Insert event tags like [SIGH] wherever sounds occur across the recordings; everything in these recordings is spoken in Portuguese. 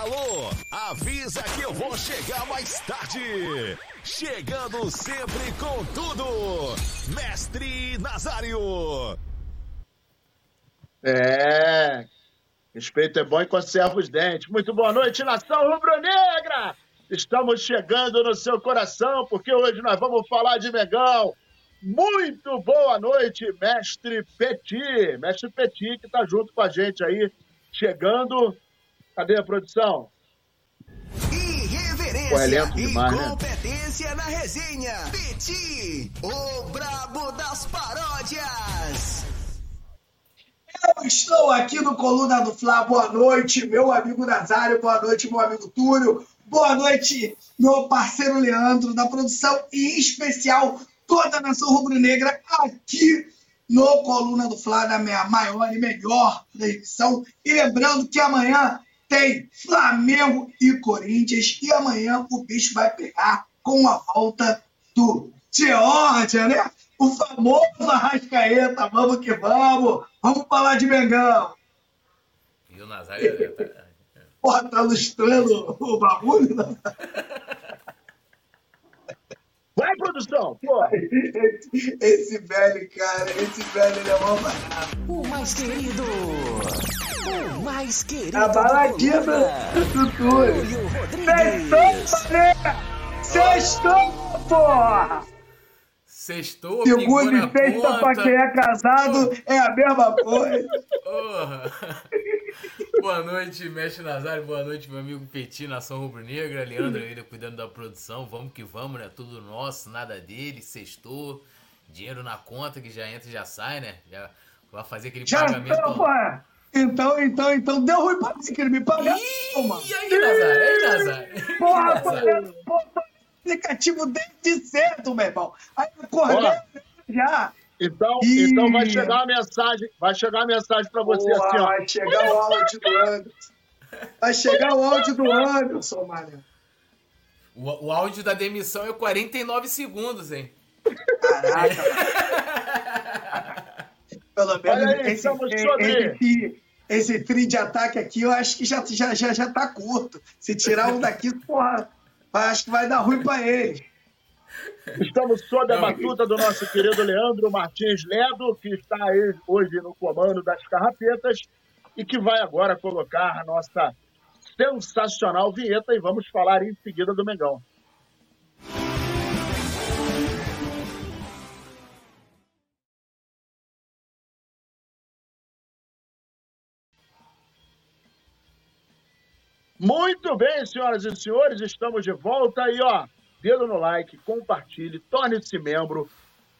Alô, avisa que eu vou chegar mais tarde. Chegando sempre com tudo, Mestre Nazário. É, respeito é bom e conserva os dentes. Muito boa noite, nação rubro-negra! Estamos chegando no seu coração, porque hoje nós vamos falar de Megão. Muito boa noite, mestre Petit. Mestre Petit, que está junto com a gente aí, chegando. Cadê a produção? Irreverência é lento demais, e né? competência na resenha. Petit, o brabo das paródias. Eu estou aqui no Coluna do Fla. Boa noite, meu amigo Nazário. Boa noite, meu amigo Túlio. Boa noite, meu parceiro Leandro, da produção e em especial toda a nação rubro-negra aqui no Coluna do Fla, da minha maior e melhor transmissão. E lembrando que amanhã tem Flamengo e Corinthians. E amanhã o bicho vai pegar com a volta do Georgia, né? O famoso Arrascaeta. Vamos que vamos. Vamos falar de Mengão. E o Nazário. tá- Porra, tá lustrando o bagulho? né? [LAUGHS] Vai, produção! Pô, Esse, esse velho, cara, esse velho ele é mó barato. O mais querido, o mais querido. A baladinha do do Túlio. Sextou, mané! Sextou, porra! Sextou, pingou Segunda na e sexta pra quem é casado é a mesma coisa. Porra. [LAUGHS] Boa noite, mestre Nazário. Boa noite, meu amigo Petit, Nação Rubro-Negra. Leandro ainda cuidando da produção. Vamos que vamos, né? Tudo nosso, nada dele. Sextou. Dinheiro na conta que já entra e já sai, né? Já vai fazer aquele Já pagamento. então! Então, então, então, deu ruim pra mim, que ele me pagar. Ih, aí, Nazário? Aí, Nazário? Porra, Nazário? porra, aplicativo desde cedo, meu irmão. Aí eu acordei já. então, Ih. então vai chegar a mensagem, vai chegar a mensagem pra você Porra, assim, ó. vai chegar o áudio do Anderson. Vai chegar o áudio do Anderson, mano. O, o áudio da demissão é 49 segundos, hein? Caraca. [LAUGHS] Pelo menos aí, esse, esse, esse, esse trio de ataque aqui, eu acho que já, já, já, já tá curto. Se tirar um daqui, porra, acho que vai dar ruim pra ele. Estamos sob a batuta do nosso querido Leandro Martins Ledo, que está aí hoje no comando das carrapetas e que vai agora colocar a nossa sensacional vinheta e vamos falar em seguida do Mengão. Muito bem, senhoras e senhores, estamos de volta aí, ó. Dedo no like, compartilhe, torne-se membro,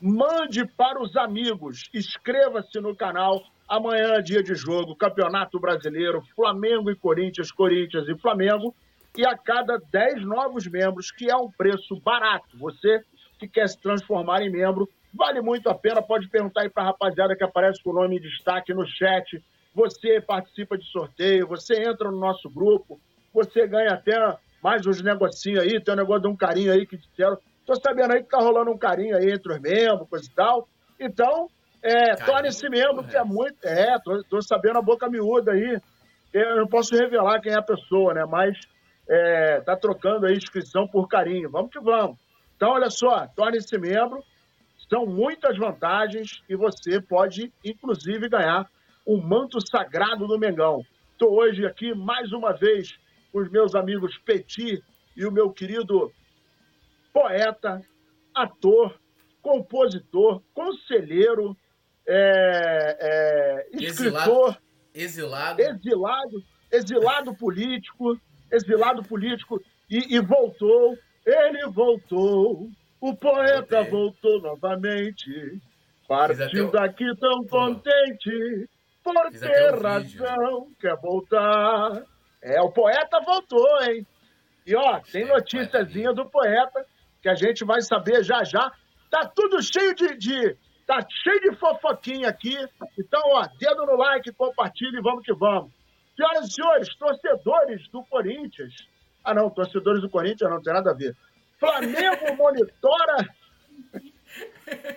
mande para os amigos, inscreva-se no canal. Amanhã é dia de jogo, Campeonato Brasileiro, Flamengo e Corinthians, Corinthians e Flamengo. E a cada 10 novos membros, que é um preço barato, você que quer se transformar em membro, vale muito a pena. Pode perguntar aí para a rapaziada que aparece com o nome em destaque no chat. Você participa de sorteio, você entra no nosso grupo, você ganha até mais uns negocinhos aí, tem um negócio de um carinho aí que disseram. Tô sabendo aí que tá rolando um carinho aí entre os membros, coisa e tal. Então, é, torne-se membro, que é correto. muito. É, tô, tô sabendo a boca miúda aí. Eu não posso revelar quem é a pessoa, né? Mas é, tá trocando aí inscrição por carinho. Vamos que vamos. Então, olha só, torne-se membro. São muitas vantagens e você pode, inclusive, ganhar o manto sagrado do Mengão. Estou hoje aqui mais uma vez os meus amigos Petit e o meu querido poeta, ator, compositor, conselheiro, é, é, escritor, Exilado. exilado, exilado político, exilado político e, e voltou. Ele voltou. O poeta Voltei. voltou novamente. Fiz Partiu até o- daqui tão Pô. contente por ter até o vídeo. razão, quer voltar. É, o poeta voltou, hein? E ó, tem Cheio, noticiazinha do poeta que a gente vai saber já já. Tá tudo cheio de, de- tá cheio de fofoquinha aqui. Então, ó, dedo no like, compartilha e vamos que vamos. Senhoras e senhores, torcedores do Corinthians. Ah, não, torcedores do Corinthians não tem nada a ver. Flamengo [LAUGHS] monitora.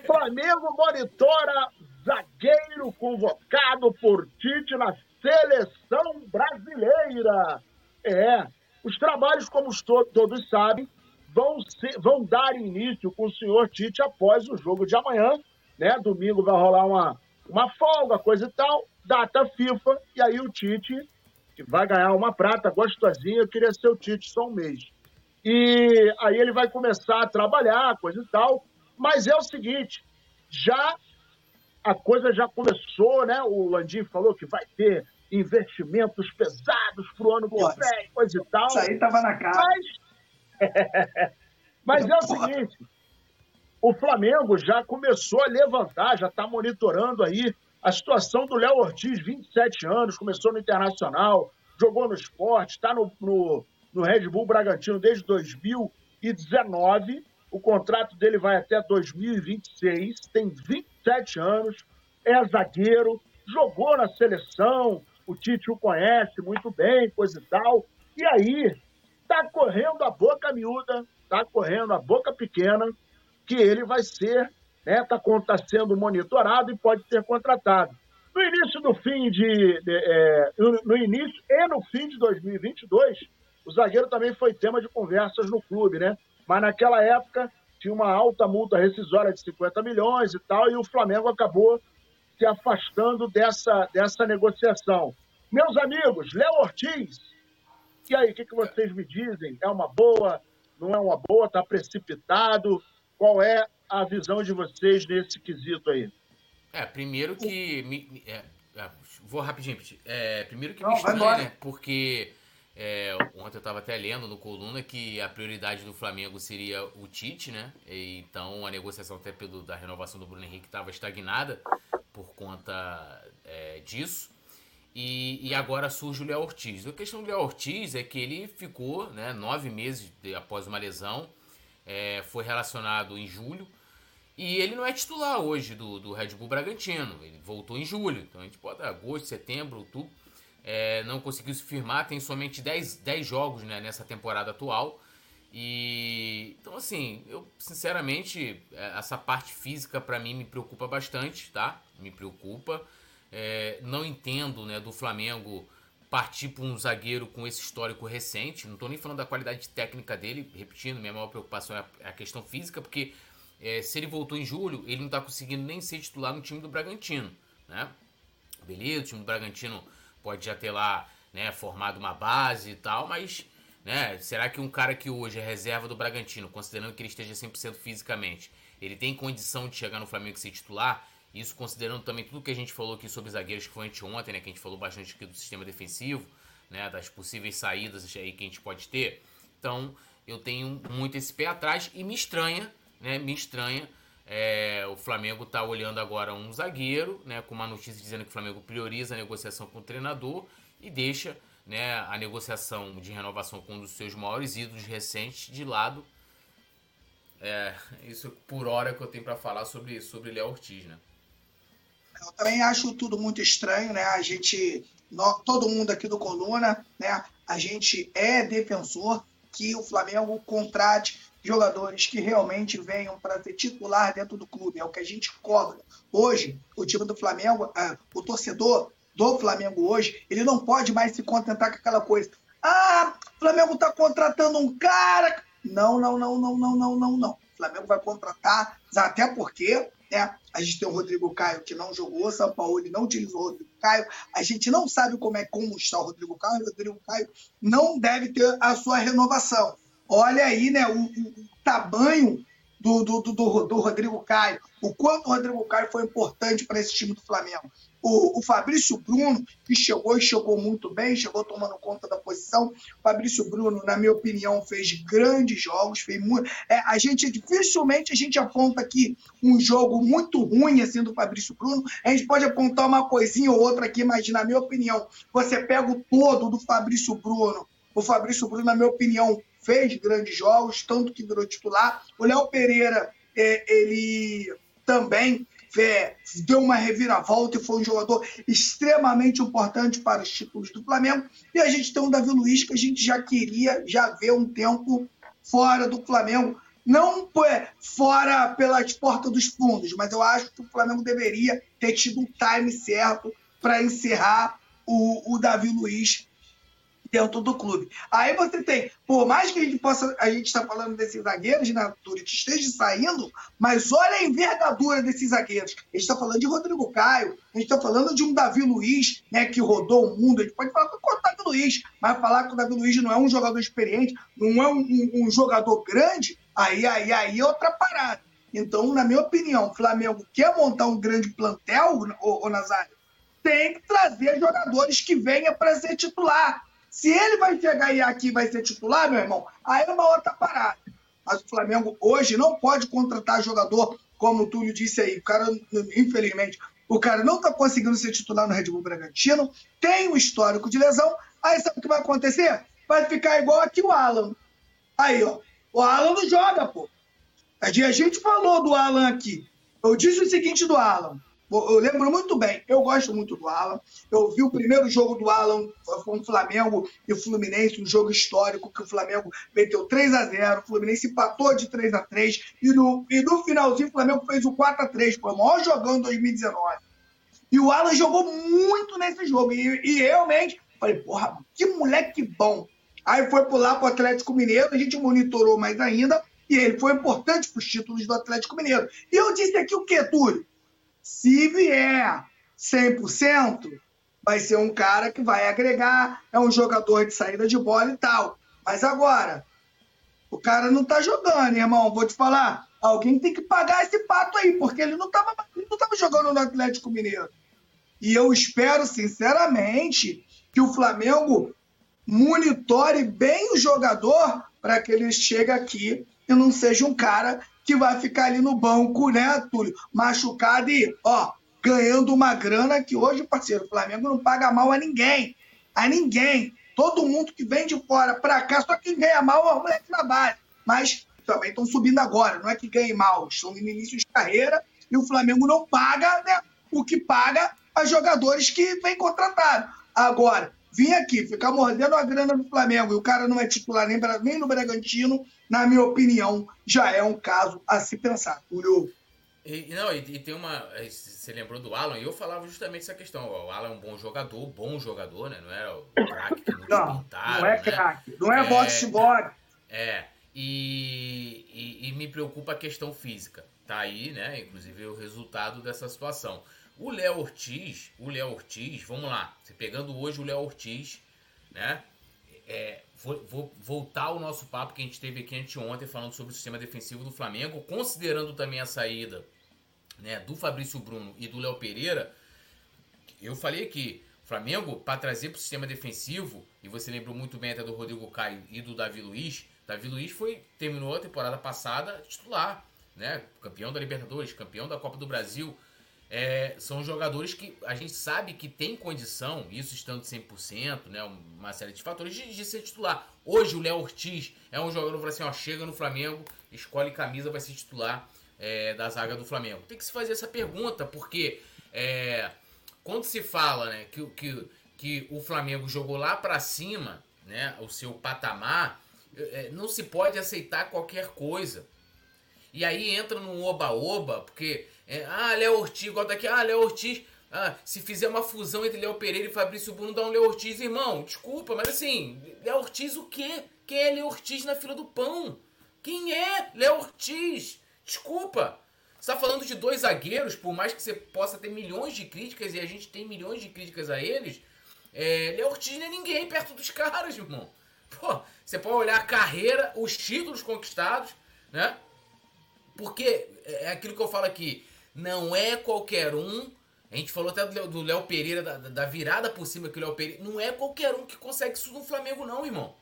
Flamengo monitora zagueiro convocado por Tite na seleção brasileira. É. Os trabalhos, como to todos sabem, vão, ser, vão dar início com o senhor Tite após o jogo de amanhã. Né? Domingo vai rolar uma, uma folga, coisa e tal, data FIFA, e aí o Tite vai ganhar uma prata gostosinha, eu queria ser o Tite só um mês. E aí ele vai começar a trabalhar, coisa e tal. Mas é o seguinte, já a coisa já começou, né? O Landim falou que vai ter investimentos pesados pro ano que vem, coisa e tal. Isso aí tava na cara. Mas, [LAUGHS] mas é o seguinte, o Flamengo já começou a levantar, já está monitorando aí a situação do Léo Ortiz, 27 anos, começou no Internacional, jogou no esporte, está no, no, no Red Bull Bragantino desde 2019. O contrato dele vai até 2026, tem 27 anos, é zagueiro, jogou na seleção, o Tite o conhece muito bem, coisa e tal. E aí, tá correndo a boca miúda, tá correndo a boca pequena, que ele vai ser né, tá, sendo monitorado e pode ser contratado. No início do fim de, de é, no início e no fim de 2022, o zagueiro também foi tema de conversas no clube, né? Mas naquela época tinha uma alta multa rescisória de 50 milhões e tal, e o Flamengo acabou se afastando dessa, dessa negociação. Meus amigos, Léo Ortiz, e aí, o que, que vocês me dizem? É uma boa? Não é uma boa? Está precipitado? Qual é a visão de vocês nesse quesito aí? É, primeiro que. Me, é, é, vou rapidinho, é, primeiro que Não, me estranha, né? Porque é, ontem eu estava até lendo no coluna que a prioridade do Flamengo seria o Tite, né? E, então a negociação até pelo, da renovação do Bruno Henrique estava estagnada por conta é, disso. E, e, agora surge o Léo Ortiz. A questão do Léo Ortiz é que ele ficou né, nove meses de, após uma lesão, é, foi relacionado em julho. E ele não é titular hoje do, do Red Bull Bragantino. Ele voltou em julho. Então a gente pode agosto, setembro, outubro. É, não conseguiu se firmar. Tem somente 10, 10 jogos né, nessa temporada atual. E então assim, eu sinceramente é, essa parte física para mim me preocupa bastante, tá? Me preocupa. É, não entendo, né, do Flamengo partir para um zagueiro com esse histórico recente. Não estou nem falando da qualidade técnica dele, repetindo, minha maior preocupação é a questão física, porque é, se ele voltou em julho, ele não está conseguindo nem ser titular no time do Bragantino, né? Beleza, o time do Bragantino pode já ter lá, né, formado uma base e tal, mas, né, será que um cara que hoje é reserva do Bragantino, considerando que ele esteja 100% fisicamente, ele tem condição de chegar no Flamengo e ser titular? Isso considerando também tudo que a gente falou aqui sobre zagueiros que foi anteontem, né, que a gente falou bastante aqui do sistema defensivo, né, das possíveis saídas aí que a gente pode ter. Então, eu tenho muito esse pé atrás e me estranha né, me estranha. É, o Flamengo está olhando agora um zagueiro, né, com uma notícia dizendo que o Flamengo prioriza a negociação com o treinador e deixa né, a negociação de renovação com um dos seus maiores ídolos recentes de lado. É, isso por hora que eu tenho para falar sobre sobre Léo Ortiz, né? Eu também acho tudo muito estranho, né? A gente, nós, todo mundo aqui do Coluna, né? A gente é defensor que o Flamengo contrate jogadores que realmente venham para ser titular dentro do clube. É o que a gente cobra. Hoje, o time do Flamengo, ah, o torcedor do Flamengo hoje, ele não pode mais se contentar com aquela coisa. Ah, o Flamengo está contratando um cara. Não, não, não, não, não, não, não, não. O Flamengo vai contratar, até porque né, a gente tem o Rodrigo Caio que não jogou, São Paulo não utilizou o Rodrigo Caio. A gente não sabe como é como está o Rodrigo Caio. O Rodrigo Caio não deve ter a sua renovação. Olha aí, né, o, o tamanho do, do, do, do, Rodrigo Caio, o quanto o Rodrigo Caio foi importante para esse time do Flamengo. O, o, Fabrício Bruno, que chegou e chegou muito bem, chegou tomando conta da posição. O Fabrício Bruno, na minha opinião, fez grandes jogos, fez muito. É, a gente dificilmente a gente aponta aqui um jogo muito ruim assim do Fabrício Bruno. A gente pode apontar uma coisinha ou outra aqui, mas na minha opinião, você pega o todo do Fabrício Bruno. O Fabrício Bruno, na minha opinião, fez grandes jogos, tanto que virou titular. O Léo Pereira, é, ele também é, deu uma reviravolta e foi um jogador extremamente importante para os títulos do Flamengo. E a gente tem um Davi Luiz que a gente já queria já ver um tempo fora do Flamengo. Não é, fora pelas portas dos fundos, mas eu acho que o Flamengo deveria ter tido um time certo para encerrar o, o Davi Luiz dentro do clube. Aí você tem, por mais que a gente possa, a gente está falando desses zagueiros, né, Túlio, que esteja saindo, mas olha a envergadura desses zagueiros. A gente está falando de Rodrigo Caio, a gente está falando de um Davi Luiz, né, que rodou o mundo. A gente pode falar com o Davi Luiz, mas falar que o Davi Luiz não é um jogador experiente, não é um, um, um jogador grande, aí, aí, aí é outra parada. Então, na minha opinião, o Flamengo quer montar um grande plantel, o, o Nazário, tem que trazer jogadores que venham para ser titular. Se ele vai chegar e aqui vai ser titular, meu irmão, aí é uma outra parada. Mas o Flamengo hoje não pode contratar jogador, como o Túlio disse aí. O cara, infelizmente, o cara não está conseguindo ser titular no Red Bull Bragantino, tem um histórico de lesão. Aí sabe o que vai acontecer? Vai ficar igual aqui o Alan. Aí, ó. O Alan não joga, pô. A gente falou do Alan aqui. Eu disse o seguinte do Alan. Eu lembro muito bem, eu gosto muito do Alan. Eu vi o primeiro jogo do Alan com o Flamengo e o Fluminense, um jogo histórico que o Flamengo meteu 3 a 0 o Fluminense empatou de 3 a 3 e no, e no finalzinho o Flamengo fez o 4 a 3 foi o maior jogão em 2019. E o Alan jogou muito nesse jogo. E, e realmente, falei, porra, que moleque bom. Aí foi pular para o Atlético Mineiro, a gente monitorou mais ainda, e ele foi importante para os títulos do Atlético Mineiro. E eu disse aqui o quê, Túlio? Se vier 100%, vai ser um cara que vai agregar, é um jogador de saída de bola e tal. Mas agora, o cara não tá jogando, irmão. Vou te falar, alguém tem que pagar esse pato aí, porque ele não tava, ele não tava jogando no Atlético Mineiro. E eu espero, sinceramente, que o Flamengo monitore bem o jogador para que ele chegue aqui e não seja um cara que vai ficar ali no banco, né, Túlio? Machucado e, ó, ganhando uma grana que hoje, parceiro, o Flamengo não paga mal a ninguém. A ninguém. Todo mundo que vem de fora pra cá, só quem ganha mal é o moleque na base. Mas também estão subindo agora, não é que ganhem mal, estão no início de carreira e o Flamengo não paga né, o que paga a jogadores que vem contratado. Agora, vir aqui, ficar mordendo a grana do Flamengo e o cara não é titular nem, nem no Bragantino, na minha opinião, já é um caso a se pensar. Túlio. E, não, e, e, tem uma. Você lembrou do Alan? E eu falava justamente essa questão. O Alan é um bom jogador, bom jogador, né? Não era o craque que não, não pintaram, Não é né? craque, não é, é boxe boxe. É. E, e, e, me preocupa a questão física. Tá aí, né? Inclusive o resultado dessa situação. O Léo Ortiz, o Léo Ortiz, vamos lá. Você pegando hoje o Léo Ortiz, né? É, vou, vou, voltar ao nosso papo que a gente teve aqui anteontem falando sobre o sistema defensivo do Flamengo, considerando também a saída né, do Fabrício Bruno e do Léo Pereira. Eu falei aqui, Flamengo, para trazer para o sistema defensivo, e você lembrou muito bem até do Rodrigo Caio e do Davi Luiz. Davi Luiz foi terminou a temporada passada titular, né? Campeão da Libertadores, campeão da Copa do Brasil. É, são jogadores que a gente sabe que tem condição, isso estando 100%, né, uma série de fatores, de, de ser titular. Hoje o Léo Ortiz é um jogador que assim, ó, chega no Flamengo, escolhe camisa, vai ser titular é, da zaga do Flamengo. Tem que se fazer essa pergunta, porque é, quando se fala né, que, que, que o Flamengo jogou lá para cima, né, o seu patamar, é, não se pode aceitar qualquer coisa. E aí entra no oba-oba, porque é, ah, Léo Ortiz, igual daqui, ah, Léo Ortiz. Ah, se fizer uma fusão entre Léo Pereira e Fabrício Bruno, dá um Léo Ortiz, irmão. Desculpa, mas assim, Léo Ortiz o quê? Quem é Léo Ortiz na fila do pão? Quem é Léo Ortiz? Desculpa. Você tá falando de dois zagueiros, por mais que você possa ter milhões de críticas, e a gente tem milhões de críticas a eles, é, Léo Ortiz não é ninguém perto dos caras, irmão. Pô, você pode olhar a carreira, os títulos conquistados, né? Porque é aquilo que eu falo aqui. Não é qualquer um. A gente falou até do Léo Pereira, da, da, virada por cima que o Léo Pereira. Não é qualquer um que consegue isso no Flamengo, não, irmão.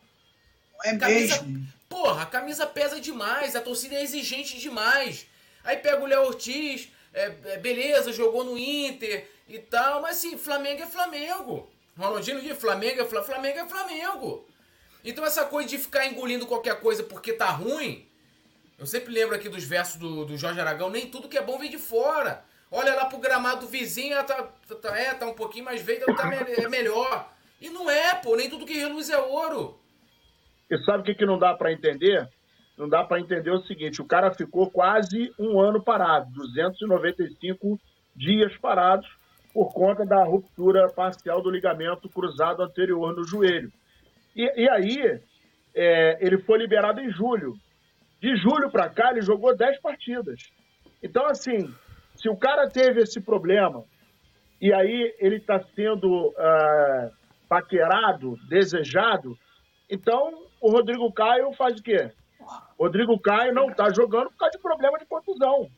É camisa, mesmo. Porra, a camisa pesa demais, a torcida é exigente demais. Aí pega o Léo Ortiz, é, é, beleza, jogou no Inter e tal, mas assim, Flamengo é Flamengo. Ronaldinho de Flamengo é Flamengo é Flamengo. Então essa coisa de ficar engolindo qualquer coisa porque tá ruim, eu sempre lembro aqui dos versos do, do Jorge Aragão, nem tudo que é bom vem de fora. Olha lá pro gramado do vizinho, tá, tá, é, tá um pouquinho mais verde, tá é melhor. E não é, pô, nem tudo que reluz é ouro. E sabe o que, que não dá para entender? Não dá para entender o seguinte: o cara ficou quase um ano parado, 295 dias parados, por conta da ruptura parcial do ligamento cruzado anterior no joelho. E, e aí, é, ele foi liberado em julho. De julho para cá, ele jogou 10 partidas. Então, assim, se o cara teve esse problema e aí ele está sendo uh, paquerado, desejado, então o Rodrigo Caio faz o quê? Rodrigo Caio não está jogando por causa de problema de contusão.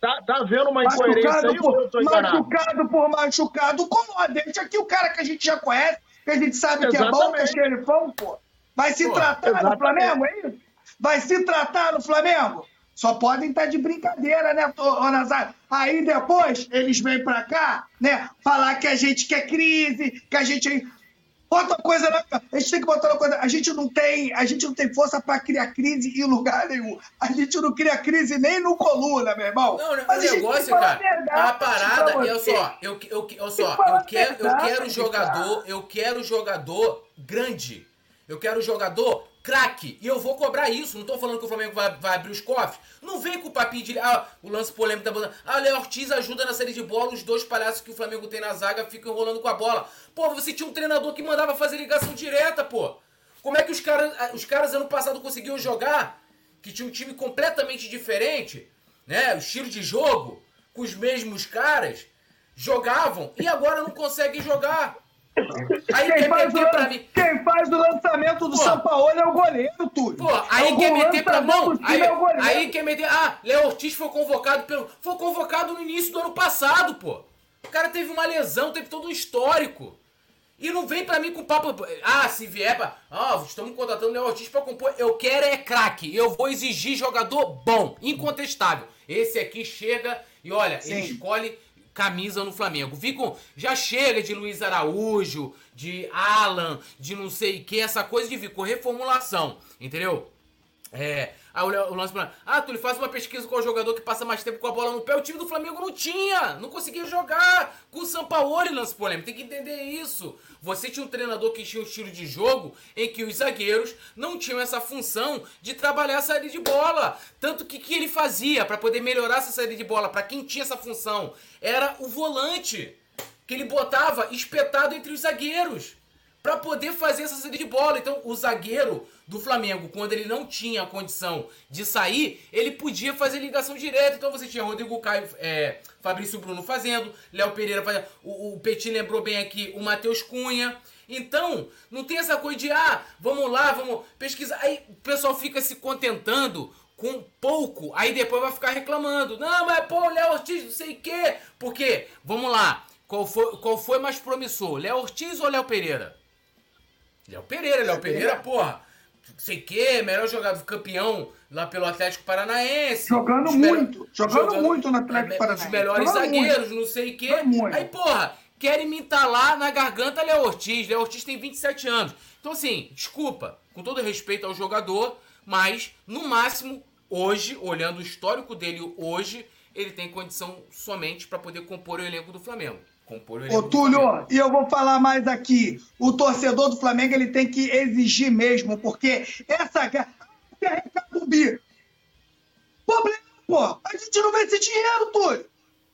Tá, tá havendo uma incoerência machucado aí por, eu Machucado por machucado, como deixa aqui o cara que a gente já conhece, que a gente sabe Exatamente. que é bom, que é xerifão, pô. Vai se pô, tratar exatamente. no Flamengo, é isso? Vai se tratar no Flamengo? Só podem estar de brincadeira, né, ô Nazário? Aí depois eles vêm pra cá, né, falar que a gente quer crise, que a gente. Outra coisa, né? a gente tem que botar uma coisa. A gente não tem, a gente não tem força para criar crise em lugar nenhum. A gente não cria crise nem no coluna, meu irmão. Não, Mas o negócio, cara, a parada, eu só, eu, eu, eu só, eu quero, eu quero jogador, eu quero jogador grande. Eu quero jogador craque. E eu vou cobrar isso. Não tô falando que o Flamengo vai, vai abrir os cofres. Não vem com o papinho de. Ah, o lance polêmico da bola. Ah, o Léo Ortiz ajuda na série de bola. Os dois palhaços que o Flamengo tem na zaga ficam enrolando com a bola. Pô, você tinha um treinador que mandava fazer ligação direta, pô. Como é que os caras, os caras ano passado conseguiam jogar? Que tinha um time completamente diferente, né? O estilo de jogo, com os mesmos caras, jogavam e agora não conseguem jogar. Aí quem, faz o, pra mim. quem faz o lançamento do. São Paulo é o goleiro, Túlio. Pô, aí é quer meter pra mão. Aí, é aí quer meter. Ah, Léo Ortiz foi convocado pelo. Foi convocado no início do ano passado, pô. O cara teve uma lesão, teve todo um histórico. E não vem pra mim com papo. Ah, se vier pra. Ah, estamos contratando o Léo Ortiz pra compor. Eu quero é craque. Eu vou exigir jogador bom, incontestável. Esse aqui chega e olha, Sim. ele escolhe camisa no Flamengo. Ficam, já chega de Luiz Araújo, de Alan, de não sei o que, essa coisa de vir com reformulação, entendeu? É, aí o, lance pra, ah, tu faz uma pesquisa com o jogador que passa mais tempo com a bola no pé. O time do Flamengo não tinha, não conseguia jogar com o Sampaoli, lance polêmico. Tem que entender isso. Você tinha um treinador que tinha um estilo de jogo em que os zagueiros não tinham essa função de trabalhar a saída de bola. Tanto que que ele fazia para poder melhorar essa saída de bola, para quem tinha essa função, era o volante que ele botava espetado entre os zagueiros para poder fazer essa saída de bola. Então, o zagueiro do Flamengo, quando ele não tinha condição de sair, ele podia fazer ligação direta. Então, você tinha Rodrigo Caio, é, Fabrício Bruno fazendo, Léo Pereira fazendo. O, o Petit lembrou bem aqui o Matheus Cunha. Então, não tem essa coisa de, ah, vamos lá, vamos pesquisar. Aí o pessoal fica se contentando com pouco, aí depois vai ficar reclamando. Não, mas pô, Léo Ortiz, não sei o quê. Porque, vamos lá, qual foi, qual foi mais promissor, Léo Ortiz ou Léo Pereira? Léo Pereira, Léo Pereira, porra. Sei que, melhor jogador campeão lá pelo Atlético Paranaense. Jogando muito, jogando, jogando, muito no Atlético Paranaense. Os melhores jogando zagueiros, muito. não sei o quê. Aí, porra, querem me entalar na garganta Léo Ortiz. Léo Ortiz tem 27 anos. Então, assim, desculpa, com todo respeito ao jogador, mas no máximo, hoje, olhando o histórico dele hoje, ele tem condição somente para poder compor o elenco do Flamengo. Compor o Ô, Túlio, e eu vou falar mais aqui. O torcedor do Flamengo ele tem que exigir mesmo, porque essa guerra é Ricardo Bi. Problema, pô. A gente não vê esse dinheiro, Túlio.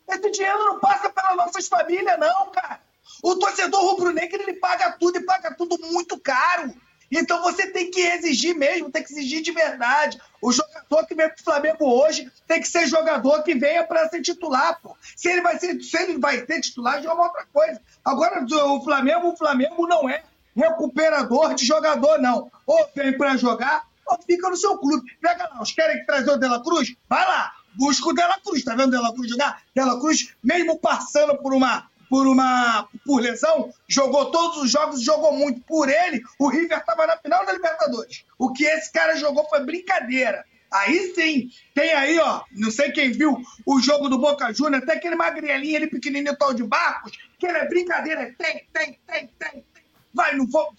Esse dinheiro não passa pelas nossas famílias, não, cara. O torcedor rubro-negro ele paga tudo e paga tudo muito caro. Então você tem que exigir mesmo, tem que exigir de verdade. O jogador que vem pro Flamengo hoje tem que ser jogador que venha para ser titular, pô. Se ele vai ser, se ele vai ser titular, já é uma outra coisa. Agora, o Flamengo, o Flamengo não é recuperador de jogador, não. Ou vem para jogar, ou fica no seu clube. Pega lá, os querem trazer o Dela Cruz? Vai lá, busca o Dela Cruz. Tá vendo o Dela Cruz jogar? Dela Cruz, mesmo passando por uma por uma por lesão, jogou todos os jogos, jogou muito. Por ele, o River estava na final da Libertadores. O que esse cara jogou foi brincadeira. Aí sim, tem aí, ó, não sei quem viu o jogo do Boca Juniors, até aquele magrelinho ali, pequenininho tal de Barcos, que ele é brincadeira, tem, tem, tem, tem. Vai, não vou.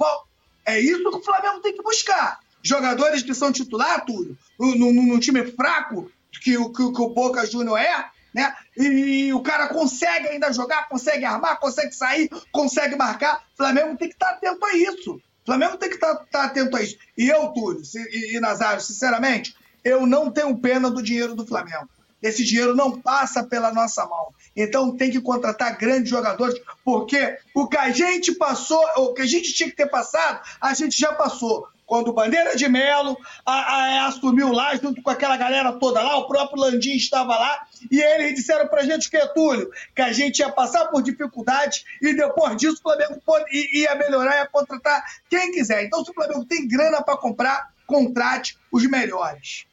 É isso que o Flamengo tem que buscar. Jogadores que são titular, no, no time fraco, que, que, que o Boca Juniors é, né? E o cara consegue ainda jogar, consegue armar, consegue sair, consegue marcar. O Flamengo tem que estar atento a isso. O Flamengo tem que estar, estar atento a isso. E eu, Túlio e, e Nazário, sinceramente, eu não tenho pena do dinheiro do Flamengo. esse dinheiro não passa pela nossa mão. Então tem que contratar grandes jogadores, porque o que a gente passou, o que a gente tinha que ter passado, a gente já passou quando Bandeira de Melo a, a, assumiu lá, junto com aquela galera toda lá, o próprio Landim estava lá, e eles disseram pra gente que é Túlio, que a gente ia passar por dificuldades e depois disso o Flamengo ia melhorar, ia contratar quem quiser. Então, se o Flamengo tem grana para comprar, contrate os melhores.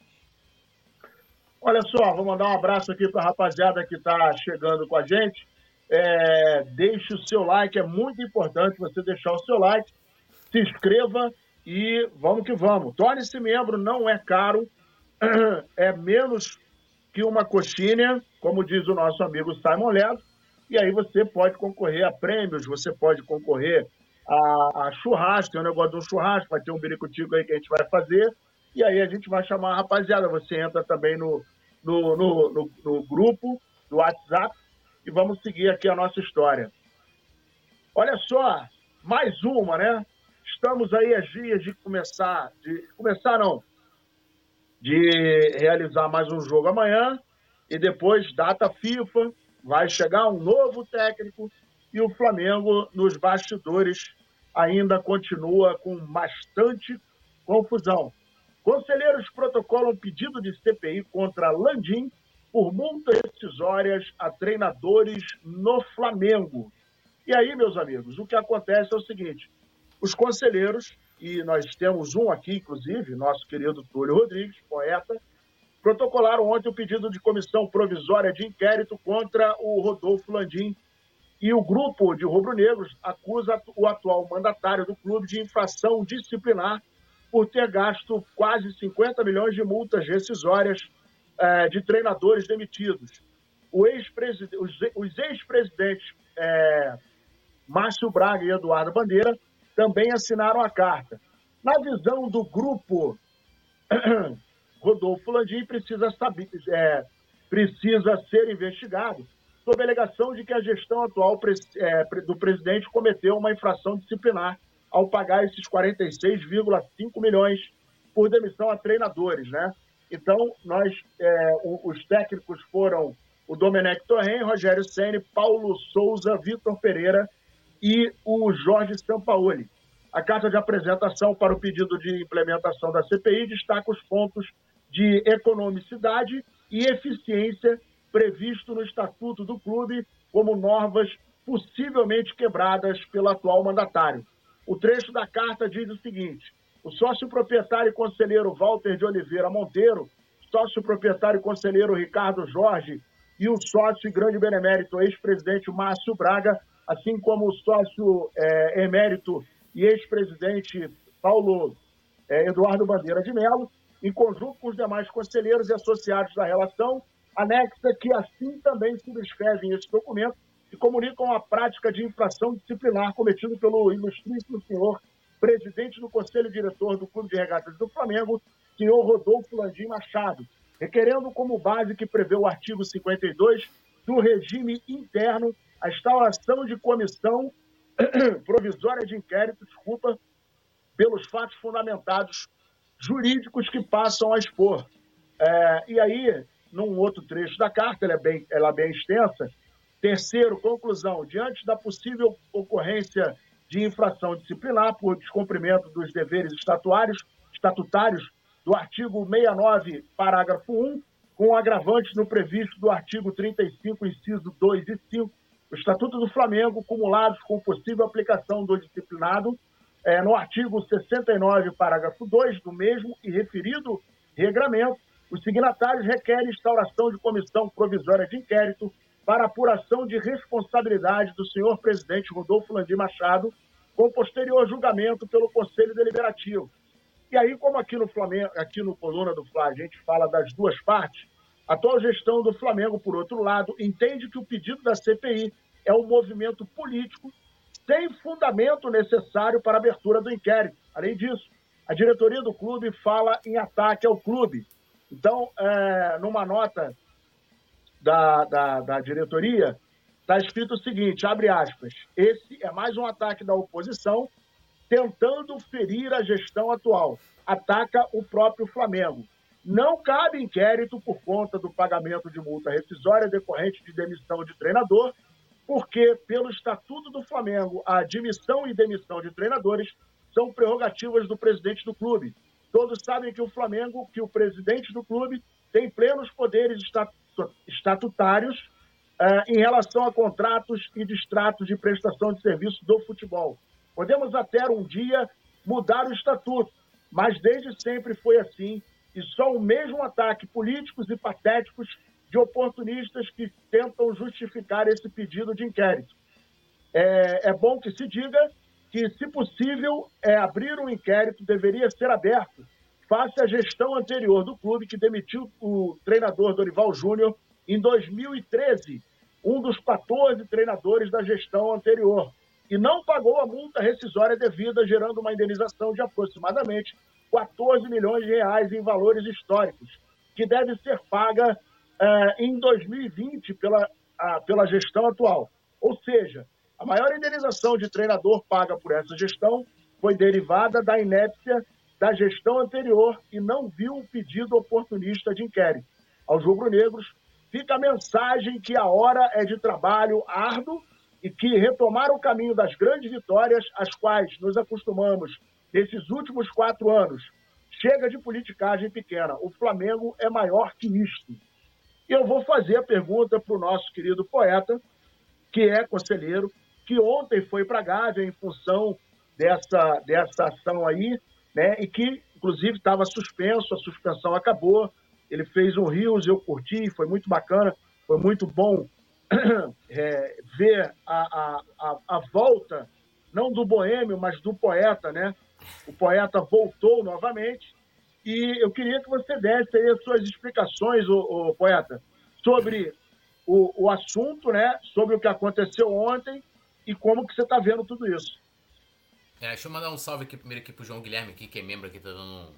Olha só, vou mandar um abraço aqui para a rapaziada que está chegando com a gente. É, deixe o seu like, é muito importante você deixar o seu like. Se inscreva e vamos que vamos. Torne-se membro, não é caro, [CLEARS THROAT] é menos que uma coxinha, como diz o nosso amigo Simon Leto, e aí você pode concorrer a prêmios, você pode concorrer a, a churrasco, tem um negócio de um churrasco, vai ter um biricutico aí que a gente vai fazer, e aí a gente vai chamar a rapaziada. Você entra também no, no, no, no, no grupo do WhatsApp e vamos seguir aqui a nossa história. Olha só, mais uma, né? Estamos aí a dias de começar, de começar não, de realizar mais um jogo amanhã e depois data FIFA, vai chegar um novo técnico e o Flamengo nos bastidores ainda continua com bastante confusão. Conselheiros protocolam pedido de CPI contra Landim por multas rescisórias a treinadores no Flamengo. E aí, meus amigos, o que acontece é o seguinte: os conselheiros, e nós temos um aqui, inclusive, nosso querido Túlio Rodrigues, poeta, protocolaram ontem o pedido de comissão provisória de inquérito contra o Rodolfo Landim. E o grupo de rubro-negros acusa o atual mandatário do clube de infração disciplinar por ter gasto quase 50 milhões de multas rescisórias eh, de treinadores demitidos. Ex os ex-presidentes eh, Márcio Braga e Eduardo Bandeira também assinaram a carta. Na visão do grupo, [CLEARS THROAT] Rodolfo Landim precisa, saber, é, precisa ser investigado sob a alegação de que a gestão atual é, do presidente cometeu uma infração disciplinar ao pagar esses 46,5 milhões por demissão a treinadores, né? Então, nós, é, os técnicos foram o Domenech Torren, Rogério Ceni, Paulo Souza, Vitor Pereira e o Jorge Sampaoli. A carta de apresentação para o pedido de implementação da CPI destaca os pontos de economicidade e eficiência previsto no estatuto do clube como normas possivelmente quebradas pelo atual mandatário. O trecho da carta diz o seguinte: o sócio proprietário e conselheiro Walter de Oliveira Monteiro, sócio proprietário e conselheiro Ricardo Jorge e o sócio e grande benemérito ex-presidente Márcio Braga assim como o sócio é, emérito e ex-presidente Paulo é, Eduardo Bandeira de Mello, em conjunto com os demais conselheiros e associados da relação, anexa que assim também subscrevem esse documento e comunicam a prática de infração disciplinar cometida pelo ilustríssimo senhor presidente do Conselho Diretor do Clube de Regatas do Flamengo, senhor Rodolfo Landim Machado, requerendo como base que prevê o artigo 52 do regime interno a instauração de comissão [CLEARS THROAT] provisória de inquérito, desculpa, pelos fatos fundamentados jurídicos que passam a expor. É, e aí, num outro trecho da carta, ela é, bem, ela é bem extensa. Terceiro, conclusão: diante da possível ocorrência de infração disciplinar por descumprimento dos deveres estatuários, estatutários do artigo 69, parágrafo 1, com agravantes no previsto do artigo 35, inciso 2 e 5 o Estatuto do Flamengo, cumulados com possível aplicação do disciplinado, é, no artigo 69, parágrafo 2 do mesmo e referido regramento, os signatários requerem instauração de comissão provisória de inquérito para apuração de responsabilidade do senhor presidente Rodolfo Landim Machado, com posterior julgamento pelo Conselho Deliberativo. E aí, como aqui no Flamengo, aqui no Coluna do Fla, a gente fala das duas partes, a atual gestão do Flamengo, por outro lado, entende que o pedido da CPI é um movimento político sem fundamento necessário para a abertura do inquérito. Além disso, a diretoria do clube fala em ataque ao clube. Então, é, numa nota da, da, da diretoria, está escrito o seguinte, abre aspas, esse é mais um ataque da oposição tentando ferir a gestão atual. Ataca o próprio Flamengo não cabe inquérito por conta do pagamento de multa rescisória decorrente de demissão de treinador, porque, pelo Estatuto do Flamengo, a admissão e demissão de treinadores são prerrogativas do presidente do clube. Todos sabem que o Flamengo, que o presidente do clube, tem plenos poderes estatutários uh, em relação a contratos e distratos de prestação de serviço do futebol. Podemos até um dia mudar o estatuto, mas desde sempre foi assim e só o mesmo ataque políticos e patéticos de oportunistas que tentam justificar esse pedido de inquérito. É, é bom que se diga que, se possível, é, abrir um inquérito deveria ser aberto face à gestão anterior do clube, que demitiu o treinador Dorival Júnior em 2013, um dos 14 treinadores da gestão anterior, e não pagou a multa rescisória devida, gerando uma indenização de aproximadamente 14 milhões de reais em valores históricos, que deve ser paga uh, em 2020 pela, uh, pela gestão atual. Ou seja, a maior indenização de treinador paga por essa gestão foi derivada da inépcia da gestão anterior e não viu o pedido oportunista de inquérito. Aos rubro-negros, fica a mensagem que a hora é de trabalho árduo e que retomar o caminho das grandes vitórias, às quais nos acostumamos nesses últimos quatro anos. Chega de politicagem pequena. O Flamengo é maior que isto. E eu vou fazer a pergunta para o nosso querido poeta, que é conselheiro, que ontem foi para a Gávea em função dessa, dessa ação aí, né? E que, inclusive, estava suspenso, a suspensão acabou. Ele fez um Rios, eu curti, foi muito bacana, foi muito bom [CLEARS THROAT] é, ver a, a, a, a volta, não do boêmio, mas do poeta, né? O poeta voltou novamente e eu queria que você desse aí as suas explicações, o, poeta, sobre o, o, assunto, né? Sobre o que aconteceu ontem e como que você está vendo tudo isso. É, deixa eu mandar um salve aqui primeiro aqui pro João Guilherme, aqui, que é membro aqui, tá dando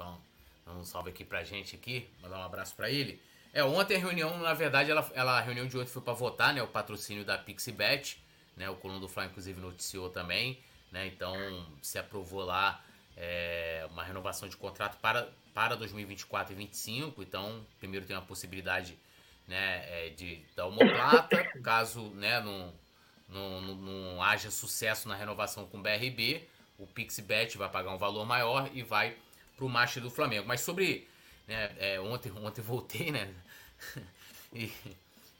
um, um, um salve aqui pra gente aqui, mandar um abraço para ele. É, ontem a reunião, na verdade, ela, ela, a reunião de ontem foi para votar, né? O patrocínio da PixBet, né? O Coluna do Fly, inclusive, noticiou também. Né? Então se aprovou lá é, uma renovação de contrato para, para 2024 e 2025. Então, primeiro tem a possibilidade né, é, de dar homoplata, caso né, não, não, não, não haja sucesso na renovação com o BRB, o PixBet vai pagar um valor maior e vai para o Master do Flamengo. Mas sobre. Né, é, ontem, ontem voltei, né? [LAUGHS] e,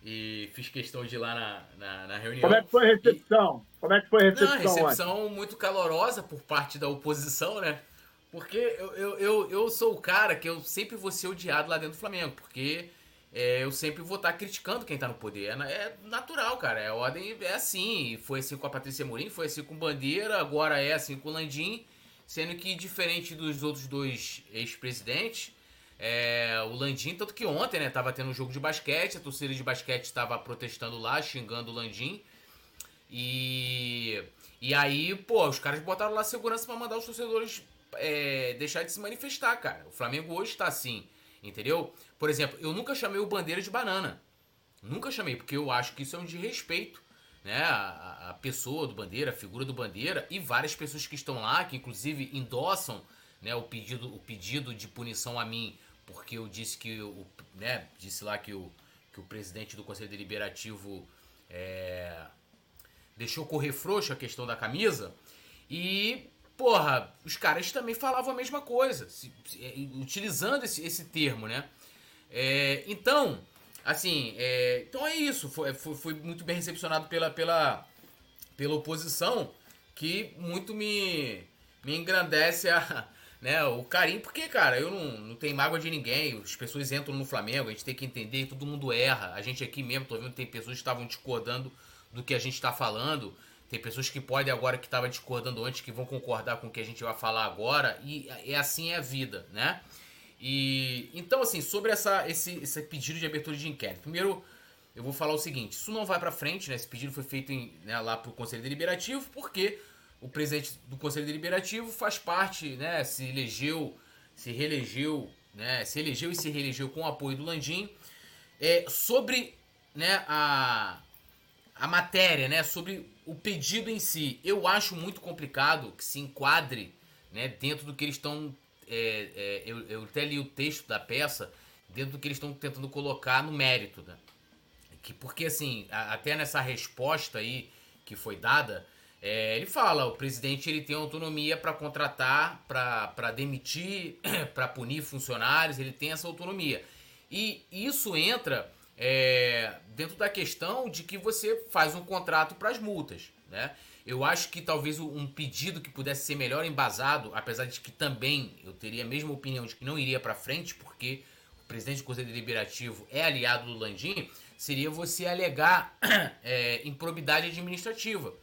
e fiz questão de ir lá na, na, na, reunião. Como é que foi a recepção? E... Como é que foi a recepção? Não, recepção muito calorosa por parte da oposição, né? Porque eu, eu, eu, eu, sou o cara que eu sempre vou ser odiado lá dentro do Flamengo, porque é, eu sempre vou estar criticando quem tá no poder. É, é natural, cara. É ordem, é assim. Foi assim com a Patrícia Morim, foi assim com Bandeira, agora é assim com o Landim. Sendo que, diferente dos outros dois ex-presidentes, é, o Landim, tanto que ontem, né, tava tendo um jogo de basquete, a torcida de basquete estava protestando lá, xingando o Landim. E, e aí, pô, os caras botaram lá segurança para mandar os torcedores é, deixar de se manifestar, cara. O Flamengo hoje tá assim, entendeu? Por exemplo, eu nunca chamei o Bandeira de banana. Nunca chamei, porque eu acho que isso é um desrespeito, né? A, a pessoa do Bandeira, a figura do Bandeira e várias pessoas que estão lá, que inclusive endossam né, o, pedido, o pedido de punição a mim porque eu disse que o, né, disse lá que o, que o presidente do Conselho Deliberativo é, deixou correr frouxo a questão da camisa. E, porra, os caras também falavam a mesma coisa, se, se, é, utilizando esse, esse termo, né? É, então, assim, é, então é isso. Foi, foi, foi, muito bem recepcionado pela, pela, pela oposição, que muito me, me engrandece a, né, o carinho, porque, cara, eu não, não tenho mágoa de ninguém, as pessoas entram no Flamengo, a gente tem que entender todo mundo erra, a gente aqui mesmo, tô vendo tem pessoas que estavam discordando do que a gente está falando, tem pessoas que podem agora que estavam discordando antes que vão concordar com o que a gente vai falar agora, e é assim é a vida, né? E então assim, sobre essa esse, esse pedido de abertura de inquérito. Primeiro, eu vou falar o seguinte, isso não vai para frente, né? Esse pedido foi feito em, né, lá pro Conselho Deliberativo, porque o presidente do Conselho Deliberativo faz parte, né, se elegeu, se reelegeu, né, se elegeu e se reelegeu com o apoio do Landim. É, sobre né, a, a matéria, né, sobre o pedido em si, eu acho muito complicado que se enquadre né, dentro do que eles estão é, é, eu, eu até li o texto da peça dentro do que eles estão tentando colocar no mérito, né? Que, porque, assim, a, até nessa resposta aí que foi dada, é, ele fala, o presidente ele tem autonomia para contratar, para demitir, [CLEARS THROAT] para punir funcionários, ele tem essa autonomia. E isso entra é, dentro da questão de que você faz um contrato para as multas, né? Eu acho que talvez um pedido que pudesse ser melhor embasado, apesar de que também eu teria a mesma opinião de que não iria para frente, porque o presidente do Conselho Deliberativo é aliado do Landim, seria você alegar [CLEARS THROAT] é, improbidade administrativa,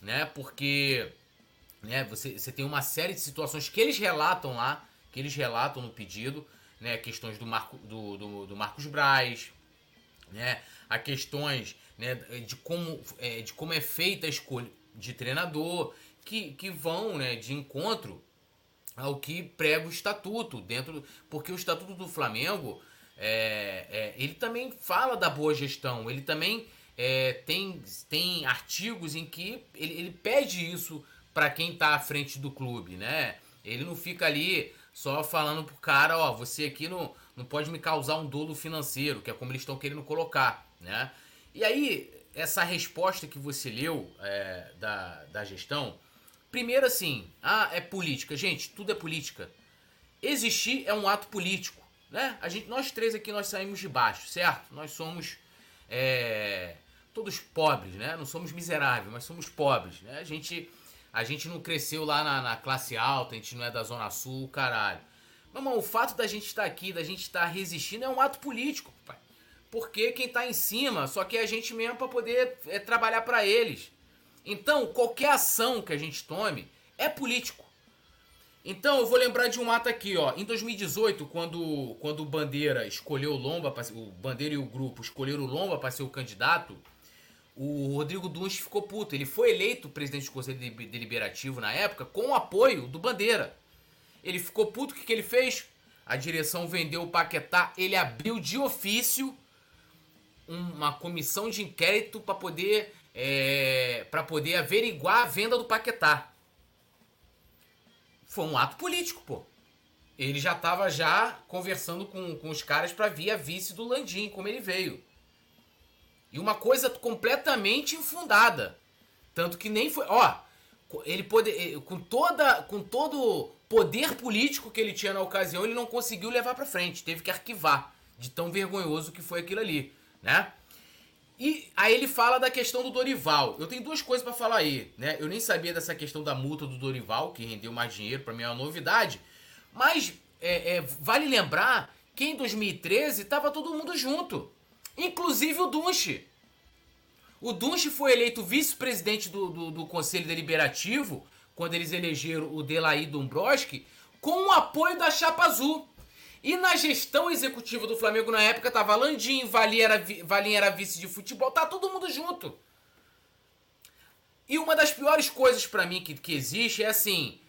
né? Porque né, você, você tem uma série de situações que eles relatam lá, que eles relatam no pedido, né? Questões do, Marco, do, do, do Marcos Braz, né? A questões né, de, como, é, de como é feita a escolha de treinador, que, que vão né, de encontro ao que prega o estatuto, dentro porque o estatuto do Flamengo é, é, ele também fala da boa gestão, ele também é, tem, tem artigos em que ele, ele pede isso para quem está à frente do clube, né? Ele não fica ali só falando pro cara, ó, você aqui não, não pode me causar um dolo financeiro, que é como eles estão querendo colocar, né? E aí, essa resposta que você leu é, da, da gestão, primeiro assim, ah, é política. Gente, tudo é política. Existir é um ato político, né? A gente, nós três aqui, nós saímos de baixo, certo? Nós somos é, todos pobres, né? Não somos miseráveis, mas somos pobres, né? A gente, a gente não cresceu lá na, na classe alta, a gente não é da Zona Sul, caralho. Mas, mano, o fato da gente estar tá aqui, da gente estar tá resistindo, é um ato político, pai porque quem está em cima só quer a gente mesmo para poder é, trabalhar para eles. Então, qualquer ação que a gente tome é político. Então, eu vou lembrar de um ato aqui, ó. Em 2018, quando, quando o Bandeira escolheu o Lomba, o Bandeira e o grupo escolheram o Lomba para ser o candidato, o Rodrigo Dunst ficou puto. Ele foi eleito presidente do Conselho Deliberativo na época com o apoio do Bandeira. Ele ficou puto, o que, que ele fez? A direção vendeu o Paquetá, ele abriu de ofício uma comissão de inquérito para poder é, para poder averiguar a venda do Paquetá. Foi um ato político, pô. Ele já estava já conversando com, com os caras para vir a vice do Landim, como ele veio. E uma coisa completamente infundada. Tanto que nem foi. Ó, ele pode, com toda com todo poder político que ele tinha na ocasião, ele não conseguiu levar para frente, teve que arquivar de tão vergonhoso que foi aquilo ali né? E aí ele fala da questão do Dorival. Eu tenho duas coisas para falar aí, né? Eu nem sabia dessa questão da multa do Dorival, que rendeu mais dinheiro, para mim é uma novidade. Mas é, é, vale lembrar que em 2013 tava todo mundo junto, inclusive o Dunche. O Dunche foi eleito vice-presidente do, do, do, Conselho Deliberativo, quando eles elegeram o Delaí Dombrowski, com o apoio da Chapa Azul. E na gestão executiva do Flamengo na época tava Landim, Valinha era, Valinha era vice de futebol, tá todo mundo junto. E uma das piores coisas para mim que, que existe é assim: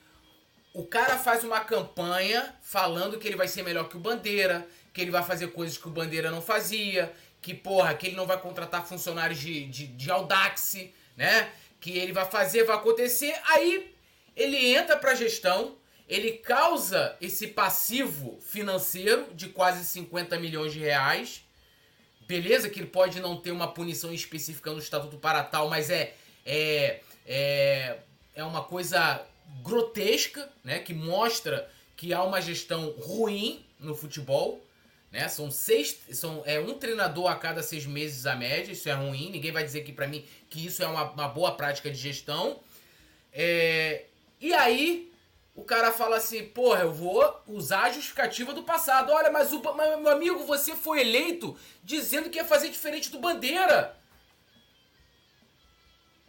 o cara faz uma campanha falando que ele vai ser melhor que o Bandeira, que ele vai fazer coisas que o Bandeira não fazia, que porra, que ele não vai contratar funcionários de, de, de Audax, né? Que ele vai fazer, vai acontecer. Aí ele entra pra gestão, ele causa esse passivo financeiro de quase 50 milhões de reais. Beleza que ele pode não ter uma punição específica no Estatuto para tal, mas é, é, é, é uma coisa grotesca, né? Que mostra que há uma gestão ruim no futebol. Né? São seis, são é um treinador a cada seis meses a média. Isso é ruim. Ninguém vai dizer aqui para mim que isso é uma, uma boa prática de gestão. É, e aí o cara fala assim, porra, eu vou usar a justificativa do passado. Olha, mas, o, mas, meu amigo, você foi eleito dizendo que ia fazer diferente do Bandeira.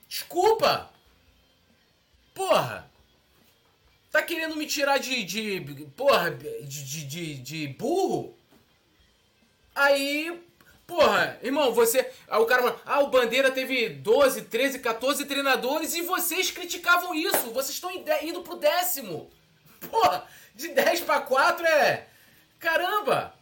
Desculpa. Porra. Tá querendo me tirar de. de porra, de, de, de, de burro? Aí Porra, irmão, você. Aí o cara ah, o Bandeira teve 12, 13, 14 treinadores e vocês criticavam isso. Vocês estão indo pro décimo. Porra, de 10 para 4 é. Caramba!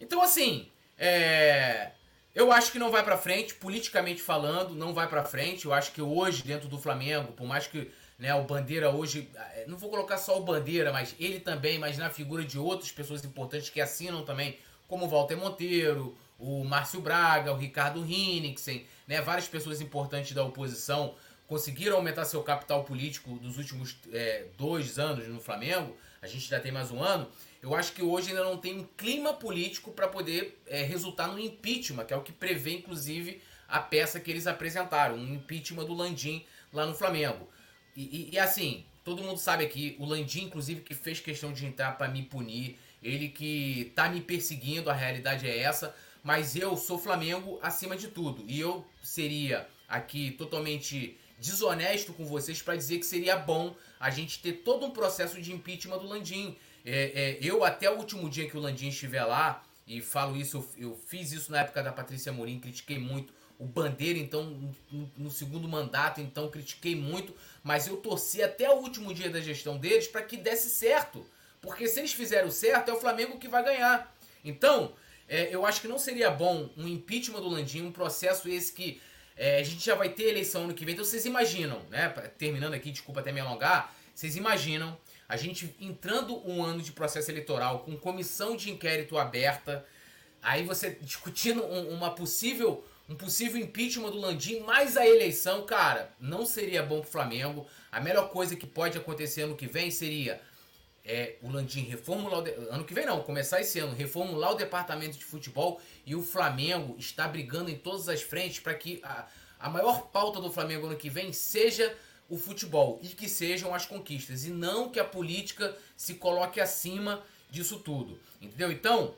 Então, assim, é. Eu acho que não vai para frente, politicamente falando, não vai para frente. Eu acho que hoje, dentro do Flamengo, por mais que né? O Bandeira hoje, eh, não vou colocar só o Bandeira, mas ele também, mas na figura de outras pessoas importantes que assinam também, como o Walter Monteiro, o Márcio Braga, o Ricardo Hinnicksen, né? Várias pessoas importantes da oposição conseguiram aumentar seu capital político dos últimos é, dois anos no Flamengo. A gente já tem mais um ano. Eu acho que hoje ainda não tem um clima político para poder é, resultar no impeachment, que é o que prevê, inclusive, a peça que eles apresentaram, um impeachment do Landim lá no Flamengo. E, e, e, assim, todo mundo sabe aqui, o Landim, inclusive, que fez questão de entrar para me punir, ele que tá me perseguindo, a realidade é essa, mas eu sou Flamengo acima de tudo. E eu seria aqui totalmente desonesto com vocês para dizer que seria bom a gente ter todo um processo de impeachment do Landim. É, é, eu, até o último dia que o Landim estiver lá, e falo isso, eu, eu fiz isso na época da Patrícia Morim, critiquei muito o Bandeira, então, no, no, segundo mandato, então, critiquei muito, mas eu torci até o último dia da gestão deles para que desse certo. Porque se eles fizeram certo, é o Flamengo que vai ganhar. Então, é, eu acho que não seria bom um impeachment do Landim, um processo esse que é, a gente já vai ter eleição ano que vem. Então, vocês imaginam, né? Terminando aqui, desculpa até me alongar, vocês imaginam a gente entrando um ano de processo eleitoral com comissão de inquérito aberta, aí você discutindo um, uma possível um possível impeachment do Landim mais a eleição, cara, não seria bom pro Flamengo. A melhor coisa que pode acontecer ano que vem seria é, o Landim reformular o ano que vem não, começar esse ano, reformular o departamento de futebol e o Flamengo está brigando em todas as frentes para que a, a maior pauta do Flamengo ano que vem seja o futebol e que sejam as conquistas e não que a política se coloque acima disso tudo, entendeu? Então,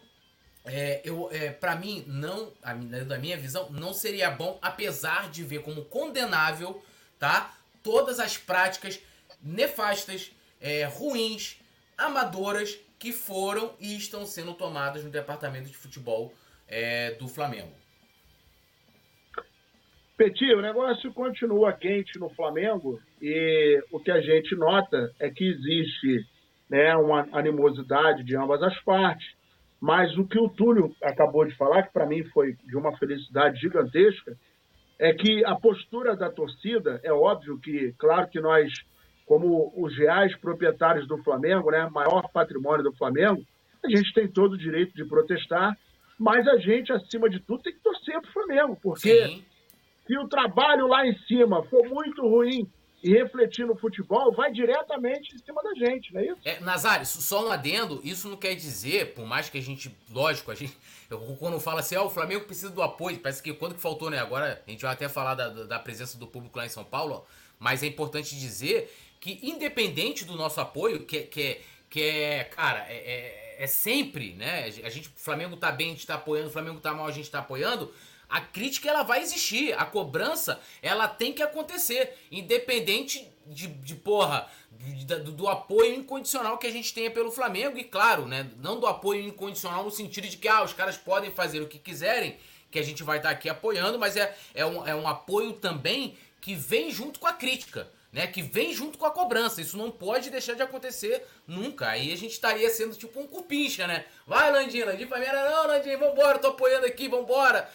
é, eu, é, para mim, não, a, da minha visão, não seria bom, apesar de ver como condenável, tá? Todas as práticas nefastas, é, ruins, amadoras que foram e estão sendo tomadas no departamento de futebol é, do Flamengo. Petit, o negócio continua quente no Flamengo e o que a gente nota é que existe né, uma animosidade de ambas as partes mas o que o Túlio acabou de falar, que para mim foi de uma felicidade gigantesca, é que a postura da torcida, é óbvio que, claro que nós, como os reais proprietários do Flamengo, né, maior patrimônio do Flamengo, a gente tem todo o direito de protestar, mas a gente, acima de tudo, tem que torcer para o Flamengo, porque Sim. se o trabalho lá em cima for muito ruim e refletir no futebol, vai diretamente em cima da gente, não é isso? É, Nazário, só um adendo, isso não quer dizer, por mais que a gente, lógico, a gente, eu, quando fala assim, ó, oh, o Flamengo precisa do apoio, parece que quando que faltou, né, agora a gente vai até falar da, da presença do público lá em São Paulo, mas é importante dizer que independente do nosso apoio, que, que, que é, cara, é, é, é sempre, né, a gente, o Flamengo tá bem, a gente tá apoiando, o Flamengo tá mal, a gente tá apoiando, a crítica ela vai existir, a cobrança ela tem que acontecer, independente de, de porra, de, do, do, apoio incondicional que a gente tenha pelo Flamengo e claro, né, não do apoio incondicional no sentido de que ah, os caras podem fazer o que quiserem, que a gente vai estar aqui apoiando, mas é, é, um, é um apoio também que vem junto com a crítica né? Que vem junto com a cobrança. Isso não pode deixar de acontecer nunca. Aí a gente estaria sendo tipo um cupincha, né? Vai, Landinho, Landinho primeira, não, Landinho, vambora, tô apoiando aqui, vambora.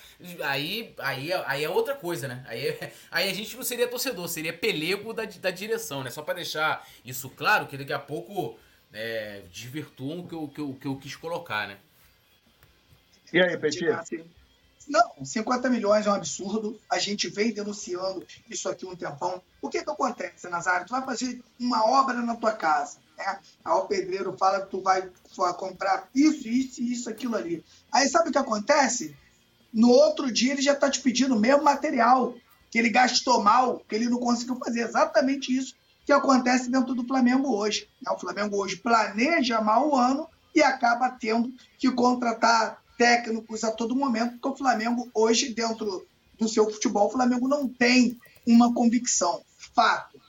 Aí, aí, aí é outra coisa, né? Aí, [LAUGHS] aí a gente não seria torcedor, seria pelego da, da direção, né? Só para deixar isso claro, que daqui a pouco é, desvirtuam o que eu, que, eu, que eu quis colocar, né? E aí, Petit? Não, 50 milhões é um absurdo. A gente vem denunciando isso aqui um tempão. O que, que acontece, Nazário? Tu vai fazer uma obra na tua casa. Né? Aí o pedreiro fala que tu vai comprar isso, isso isso, aquilo ali. Aí sabe o que acontece? No outro dia ele já está te pedindo o mesmo material que ele gastou mal, que ele não conseguiu fazer. Exatamente isso que acontece dentro do Flamengo hoje. Né? O Flamengo hoje planeja mal o ano e acaba tendo que contratar técnicos a todo momento, porque o Flamengo, hoje, dentro do seu futebol, o Flamengo não tem uma convicção. Fato.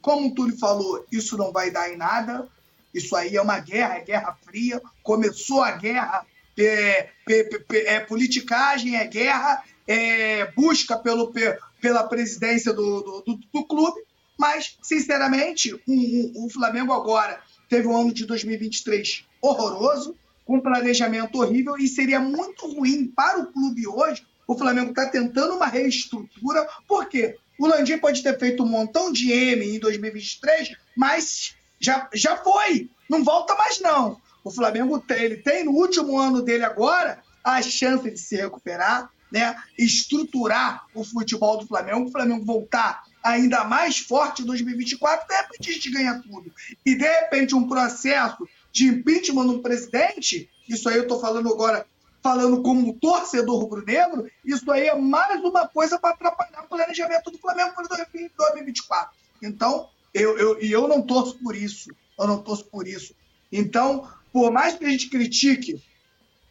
Como o Túlio falou, isso não vai dar em nada. Isso aí é uma guerra, é guerra fria. Começou a guerra, é, é, é politicagem, é guerra, é busca pelo, pela presidência do, do, do clube. Mas, sinceramente, o Flamengo agora teve um ano de 2023 horroroso com planejamento horrível e seria muito ruim para o clube hoje. O Flamengo está tentando uma reestrutura, por quê? O Landim pode ter feito um montão de M em 2023, mas já, já foi. Não volta mais, não. O Flamengo tem, ele tem no último ano dele agora a chance de se recuperar, né? estruturar o futebol do Flamengo, o Flamengo voltar ainda mais forte em 2024, de repente a gente ganha tudo. E de repente um processo de impeachment do presidente, isso aí eu estou falando agora, falando como um torcedor rubro-negro, isso aí é mais uma coisa para atrapalhar o planejamento do Flamengo para 2024. Então, eu, eu, e eu não torço por isso. Eu não torço por isso. Então, por mais que a gente critique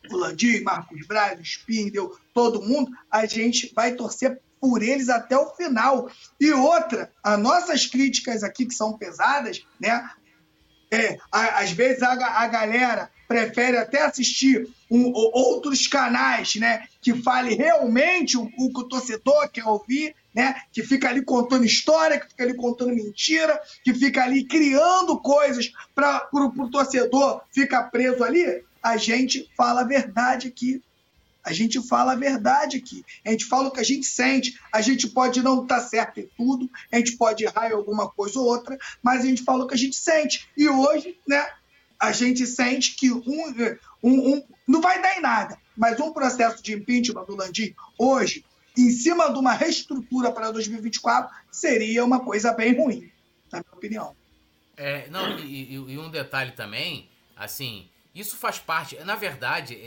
o Landim, Marcos Braz, Spindel, todo mundo, a gente vai torcer por eles até o final. E outra, as nossas críticas aqui, que são pesadas, né? É, às vezes a, a galera prefere até assistir um, outros canais, né? Que fale realmente o, o que o torcedor quer ouvir, né? Que fica ali contando história, que fica ali contando mentira, que fica ali criando coisas para o torcedor ficar preso ali. A gente fala a verdade aqui. A gente fala a verdade aqui. A gente fala o que a gente sente. A gente pode não estar tá certo em tudo, a gente pode errar em alguma coisa ou outra, mas a gente fala o que a gente sente. E hoje, né, a gente sente que um, um, um não vai dar em nada, mas um processo de impeachment do Landim hoje, em cima de uma reestrutura para 2024, seria uma coisa bem ruim, na minha opinião. É, não, e, e, e um detalhe também, assim, isso faz parte, na verdade,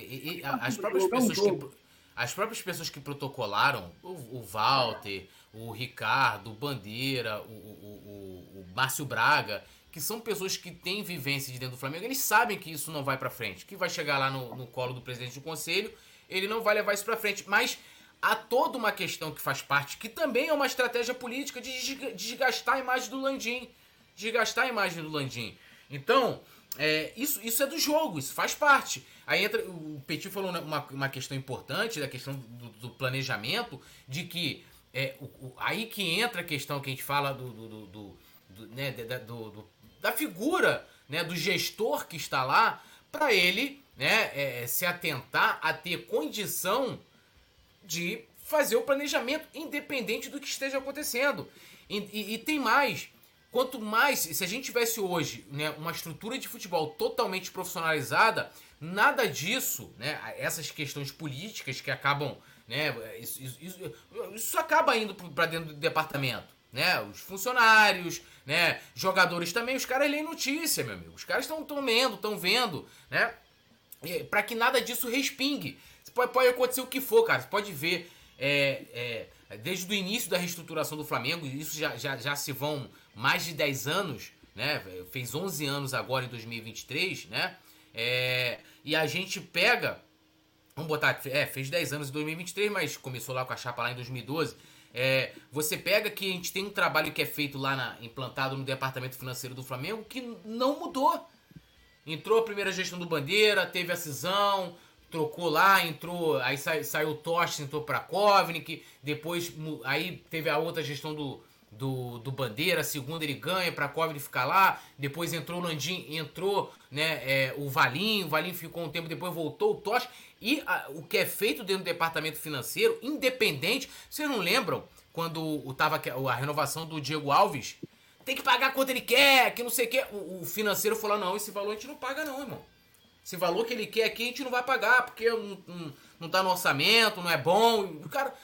as próprias pessoas que as próprias pessoas que protocolaram, o, o Walter, o Ricardo, o Bandeira, o, o, o, Márcio Braga, que são pessoas que têm vivência de dentro do Flamengo, eles sabem que isso não vai para frente, que vai chegar lá no, no colo do presidente do conselho, ele não vai levar isso para frente. Mas há toda uma questão que faz parte, que também é uma estratégia política de desgastar a imagem do Landim. Desgastar a imagem do Landim. Então, é, isso, isso é do jogo, isso faz parte. Aí entra. O Petit falou uma, uma questão importante, da questão do, do planejamento, de que. É, o, o, aí que entra a questão que a gente fala do, do, do, do né, da, da figura né, do gestor que está lá, para ele né, é, se atentar a ter condição de fazer o planejamento, independente do que esteja acontecendo. E, e, e tem mais. Quanto mais, se a gente tivesse hoje né, uma estrutura de futebol totalmente profissionalizada, nada disso, né, essas questões políticas que acabam, né, isso, isso, isso acaba indo para dentro do departamento, né, os funcionários, né, jogadores também, os caras leem notícia, meu amigo, os caras estão lendo, estão vendo, né, para que nada disso respingue. Pode, pode acontecer o que for, cara, você pode ver é, é, desde o início da reestruturação do Flamengo, isso já, já, já se vão mais de 10 anos, né? Fez 11 anos agora em 2023, né? É, e a gente pega. Vamos botar. É, fez 10 anos em 2023, mas começou lá com a chapa lá em 2012. É, você pega que a gente tem um trabalho que é feito lá na, implantado no departamento financeiro do Flamengo que não mudou. Entrou a primeira gestão do Bandeira, teve a cisão, trocou lá, entrou, aí sa, saiu o Tocha, entrou para Kovnik, depois aí teve a outra gestão do, do, do Bandeira, segunda ele ganha para Covre ficar lá, depois entrou o Landim, entrou né, é, o Valinho, o Valinho ficou um tempo, depois voltou o Tocha, e a, o que é feito dentro do departamento financeiro, independente, vocês não lembram quando o, tava a renovação do Diego Alves? Tem que pagar quanto ele quer, que não sei o que. O, o financeiro falou: não, esse valor a gente não paga, não, irmão. Esse valor que ele quer aqui a gente não vai pagar, porque não, não, não tá no orçamento, não é bom. O cara.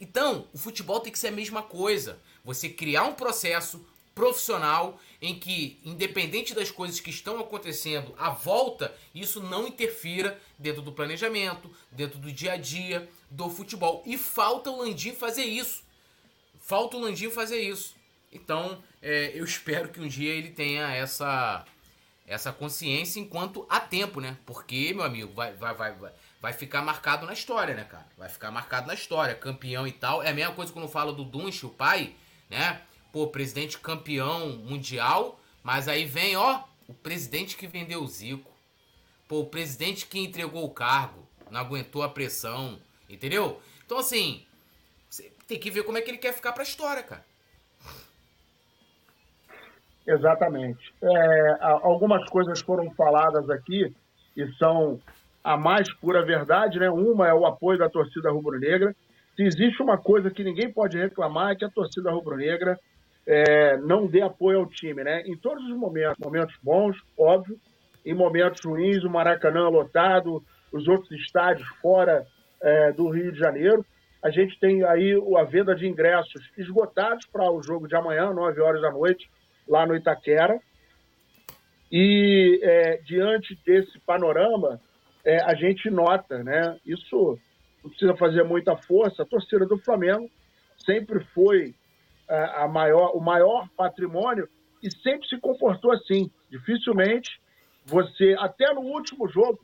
Então, o futebol tem que ser a mesma coisa. Você criar um processo profissional em que, independente das coisas que estão acontecendo à volta, isso não interfira dentro do planejamento, dentro do dia a dia do futebol. E falta o Landim fazer isso. Falta o Landim fazer isso. Então, é, eu espero que um dia ele tenha essa essa consciência enquanto há tempo, né? Porque, meu amigo, vai, vai, vai, vai, vai ficar marcado na história, né, cara? Vai ficar marcado na história, campeão e tal. É a mesma coisa quando eu falo do Dunch, o pai, né? Pô, presidente campeão mundial, mas aí vem, ó, o presidente que vendeu o Zico. Pô, o presidente que entregou o cargo, não aguentou a pressão, entendeu? Então, assim, você tem que ver como é que ele quer ficar pra história, cara. Exatamente. É, algumas coisas foram faladas aqui e são a mais pura verdade, né? Uma é o apoio da torcida rubro-negra se existe uma coisa que ninguém pode reclamar é que a torcida rubro-negra é, não dê apoio ao time, né? Em todos os momentos, momentos bons, óbvio, em momentos ruins, o Maracanã lotado, os outros estádios fora é, do Rio de Janeiro. A gente tem aí a venda de ingressos esgotados para o jogo de amanhã, 9 horas da noite, lá no Itaquera. E é, diante desse panorama, é, a gente nota, né? Isso não precisa fazer muita força. A torcida do Flamengo sempre foi é, a maior, o maior patrimônio e sempre se comportou assim. Dificilmente você, até no último jogo,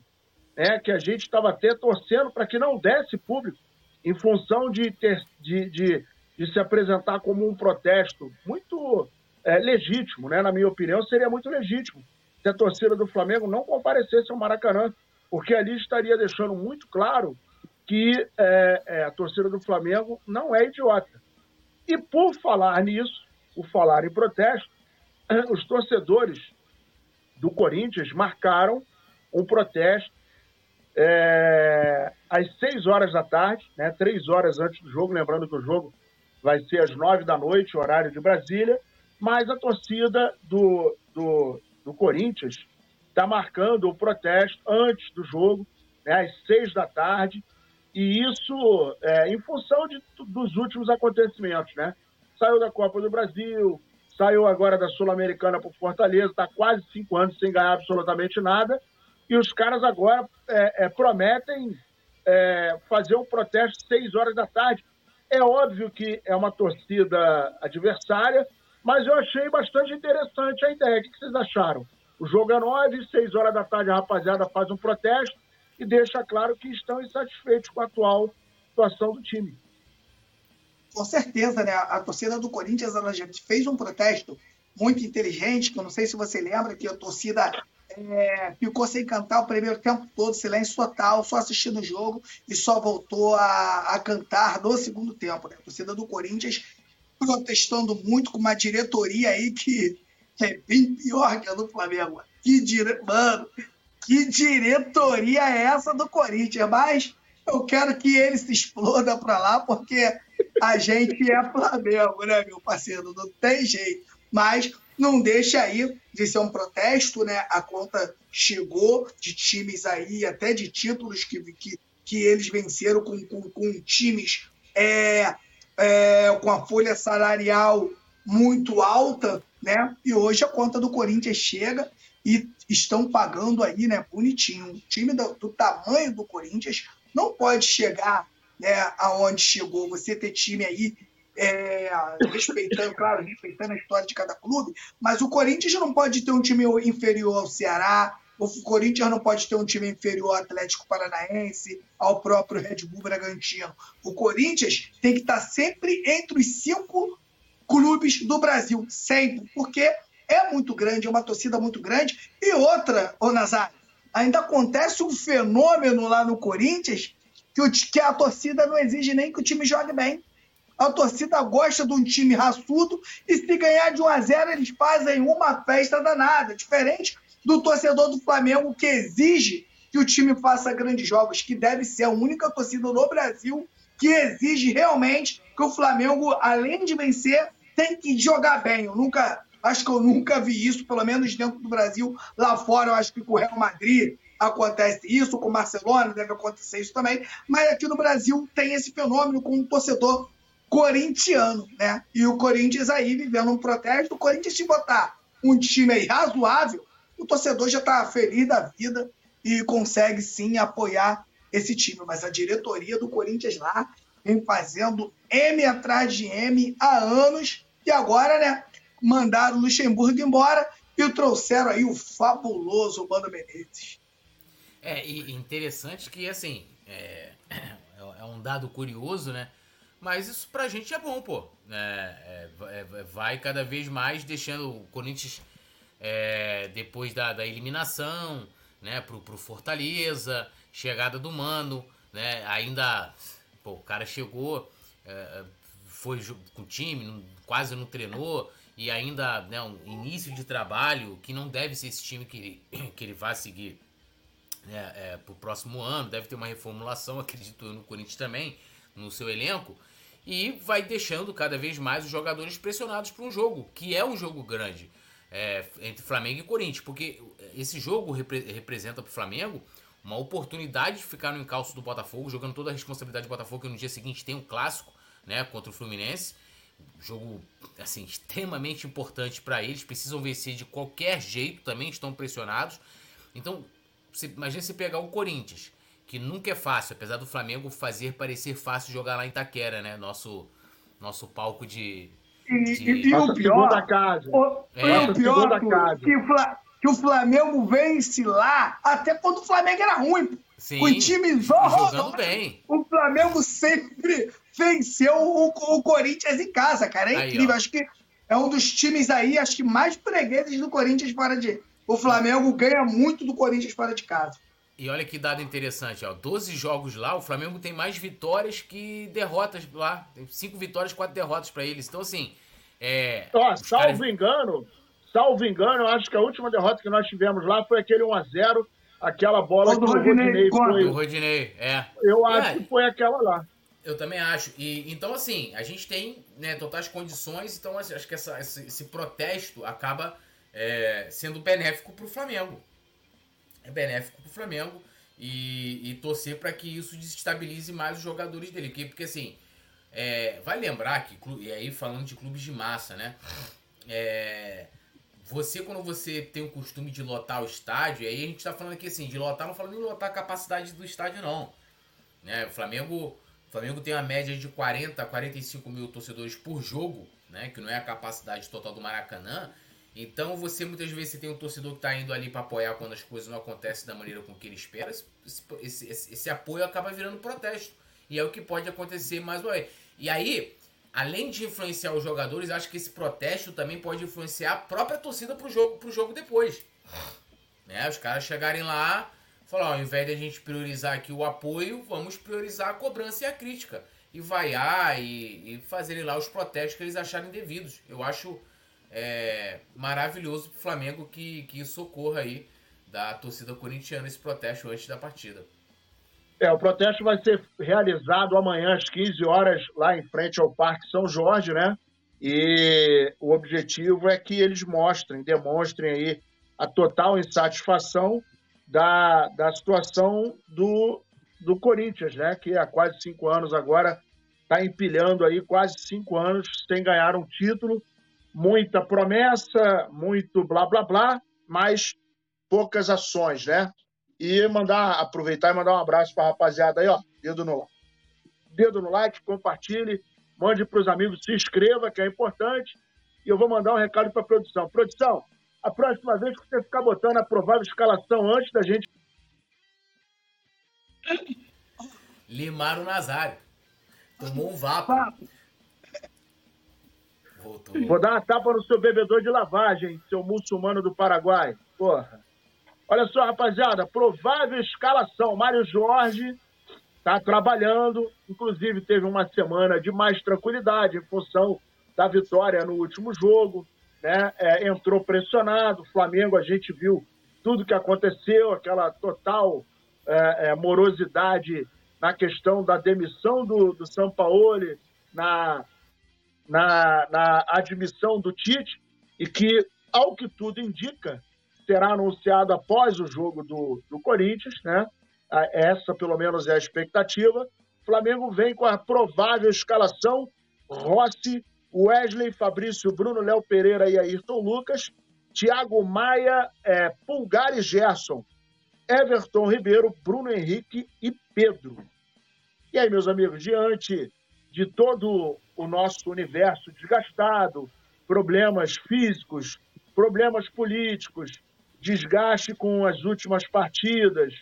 né, que a gente estava até torcendo para que não desse público, em função de, ter, de, de, de se apresentar como um protesto muito é, legítimo, né? na minha opinião, seria muito legítimo se a torcida do Flamengo não comparecesse ao Maracanã, porque ali estaria deixando muito claro que é, é, a torcida do Flamengo não é idiota. E por falar nisso, por falar em protesto, [CLEARS THROAT] os torcedores do Corinthians marcaram um protesto é, às 6 horas da tarde, né, três horas antes do jogo, lembrando que o jogo vai ser às 9 da noite, horário de Brasília, mas a torcida do, do, do Corinthians está marcando o protesto antes do jogo, né, às 6 da tarde, e isso é, em função de, dos últimos acontecimentos, né? Saiu da Copa do Brasil, saiu agora da Sul-Americana por Fortaleza, está quase cinco anos sem ganhar absolutamente nada, e os caras agora é, é, prometem é, fazer um protesto seis horas da tarde. É óbvio que é uma torcida adversária, mas eu achei bastante interessante a ideia. O que vocês acharam? O jogo é nove, seis horas da tarde a rapaziada faz um protesto e deixa claro que estão insatisfeitos com a atual situação do time. Com certeza, né? A torcida do Corinthians ela já fez um protesto muito inteligente, que eu não sei se você lembra que a torcida é, ficou sem cantar o primeiro tempo todo, silêncio total, só assistindo o jogo e só voltou a, a cantar no segundo tempo. Né? A torcida do Corinthians protestando muito com uma diretoria aí que é bem pior que a do Flamengo. Que dire... Mano, que diretoria é essa do Corinthians? Mas eu quero que ele se exploda para lá, porque a gente é Flamengo, né, meu parceiro? Não tem jeito. Mas não deixa aí de ser um protesto, né? A conta chegou de times aí, até de títulos que, que, que eles venceram com, com, com times é, é, com a folha salarial muito alta, né? E hoje a conta do Corinthians chega e estão pagando aí, né? Bonitinho. Um time do, do tamanho do Corinthians não pode chegar né, aonde chegou. Você ter time aí é, respeitando, claro, respeitando a história de cada clube, mas o Corinthians não pode ter um time inferior ao Ceará, o Corinthians não pode ter um time inferior ao Atlético Paranaense, ao próprio Red Bull Bragantino. O Corinthians tem que estar sempre entre os cinco clubes do Brasil, sempre, porque é muito grande, é uma torcida muito grande. E outra, ô Nazário, ainda acontece um fenômeno lá no Corinthians que, o, que a torcida não exige nem que o time jogue bem. A torcida gosta de um time raçudo e se ganhar de 1 a 0 eles fazem uma festa danada, diferente do torcedor do Flamengo que exige que o time faça grandes jogos, que deve ser a única torcida no Brasil que exige realmente que o Flamengo, além de vencer, tem que jogar bem. Eu nunca, acho que eu nunca vi isso, pelo menos dentro do Brasil. Lá fora, eu acho que com o Real Madrid acontece isso, com o Barcelona deve acontecer isso também. Mas aqui no Brasil tem esse fenômeno com o torcedor corintiano, né? E o Corinthians aí vivendo um protesto. O Corinthians, se botar um time aí razoável, o torcedor já está feliz da vida e consegue sim apoiar esse time. Mas a diretoria do Corinthians lá vem fazendo M atrás de M há anos e agora, né? Mandaram o Luxemburgo embora e trouxeram aí o fabuloso Mano Menezes. É, e interessante que, assim, é, é um dado curioso, né? Mas isso pra gente é bom, pô. É, é, é, vai cada vez mais deixando o Corinthians é, depois da, da, eliminação, né, pro, pro Fortaleza, chegada do Mano, né, ainda, pô, o cara chegou, é, foi com o time, quase não treinou, e ainda, né, um início de trabalho que não deve ser esse time que ele, [CLEARS THROAT] que ele vai seguir né, é, pro próximo ano, deve ter uma reformulação, [LAUGHS] acredito eu, no Corinthians também, no seu elenco e vai deixando cada vez mais os jogadores pressionados para um jogo, que é um jogo grande é, entre Flamengo e Corinthians, porque esse jogo repre representa para o Flamengo uma oportunidade de ficar no encalço do Botafogo, jogando toda a responsabilidade do Botafogo, que no dia seguinte tem um clássico né, contra o Fluminense. Jogo assim extremamente importante para eles, precisam vencer de qualquer jeito, também estão pressionados. Então, você, imagina se pegar o Corinthians, que nunca é fácil, apesar do Flamengo fazer parecer fácil jogar lá em Itaquera, né? Nosso, nosso palco de. E, de... e, e o pior. Da casa. O, é. o pior da casa. Que, que o Flamengo vence lá até quando o Flamengo era ruim. Sim, o time jogando bem. O Flamengo sempre venceu o, o Corinthians em casa, cara. É incrível. Aí, acho que é um dos times aí, acho que mais fregueses do Corinthians fora de. O Flamengo ganha muito do Corinthians fora de casa. E olha que dado interessante, ó. 12 jogos lá, o Flamengo tem mais vitórias que derrotas lá. Tem 5 vitórias, 4 derrotas para eles. Então, assim. É, ó, salvo caras... engano, salvo engano, eu acho que a última derrota que nós tivemos lá foi aquele 1x0, aquela bola do o Rodinei, foi. Do Rodinei, é. Eu é. acho que foi aquela lá. Eu também acho. E então, assim, a gente tem né, totais condições, então assim, acho que essa, esse, esse protesto acaba é, sendo benéfico para o Flamengo é benéfico para o Flamengo e, e torcer para que isso desestabilize mais os jogadores dele. Porque, porque assim, é, vai lembrar que, e aí falando de clubes de massa, né? É, você, quando você tem o costume de lotar o estádio, aí a gente está falando aqui assim, de lotar, não falando em lotar a capacidade do estádio, não. Né? O Flamengo, Flamengo tem uma média de 40 a 45 mil torcedores por jogo, né? Que não é a capacidade total do Maracanã. Então você muitas vezes você tem um torcedor que está indo ali para apoiar quando as coisas não acontecem da maneira com que ele espera. Esse, esse, esse, apoio acaba virando protesto. E é o que pode acontecer mais uma vez. E aí, além de influenciar os jogadores, acho que esse protesto também pode influenciar a própria torcida pro jogo, pro jogo depois. Né? Os caras chegarem lá, falar, ao invés de a gente priorizar aqui o apoio, vamos priorizar a cobrança e a crítica. E vaiar e, e fazerem lá os protestos que eles acharem devidos. Eu acho é, maravilhoso pro Flamengo que, que isso ocorra aí da torcida corintiana esse protesto antes da partida. É, o protesto vai ser realizado amanhã às 15 horas lá em frente ao Parque São Jorge, né? E o objetivo é que eles mostrem, demonstrem aí a total insatisfação da, da situação do, do Corinthians, né? Que há quase cinco anos agora está empilhando aí quase cinco anos sem ganhar um título muita promessa, muito blá blá blá, mas poucas ações, né? E mandar, aproveitar e mandar um abraço para a rapaziada aí, ó, dedo no. Dedo no like, compartilhe, mande para os amigos, se inscreva, que é importante. E eu vou mandar um recado para a produção. Produção, a próxima vez que você ficar botando a provável escalação antes da gente. Limaram o Nazário. Tomou um vapo. Voltou. Vou dar uma tapa no seu bebedor de lavagem, seu muçulmano do Paraguai. Porra. Olha só, rapaziada, provável escalação. Mário Jorge está trabalhando, inclusive teve uma semana de mais tranquilidade em função da vitória no último jogo. Né? É, entrou pressionado. Flamengo, a gente viu tudo que aconteceu, aquela total é, é, morosidade na questão da demissão do, do Sampaoli, na na, na admissão do Tite e que, ao que tudo indica, será anunciado após o jogo do, do Corinthians, né? Essa, pelo menos, é a expectativa. O Flamengo vem com a provável escalação: Rossi, Wesley, Fabrício, Bruno, Léo Pereira e Ayrton Lucas, Thiago Maia, é, Pulgar e Gerson, Everton Ribeiro, Bruno Henrique e Pedro. E aí, meus amigos, diante de todo o nosso universo desgastado, problemas físicos, problemas políticos, desgaste com as últimas partidas,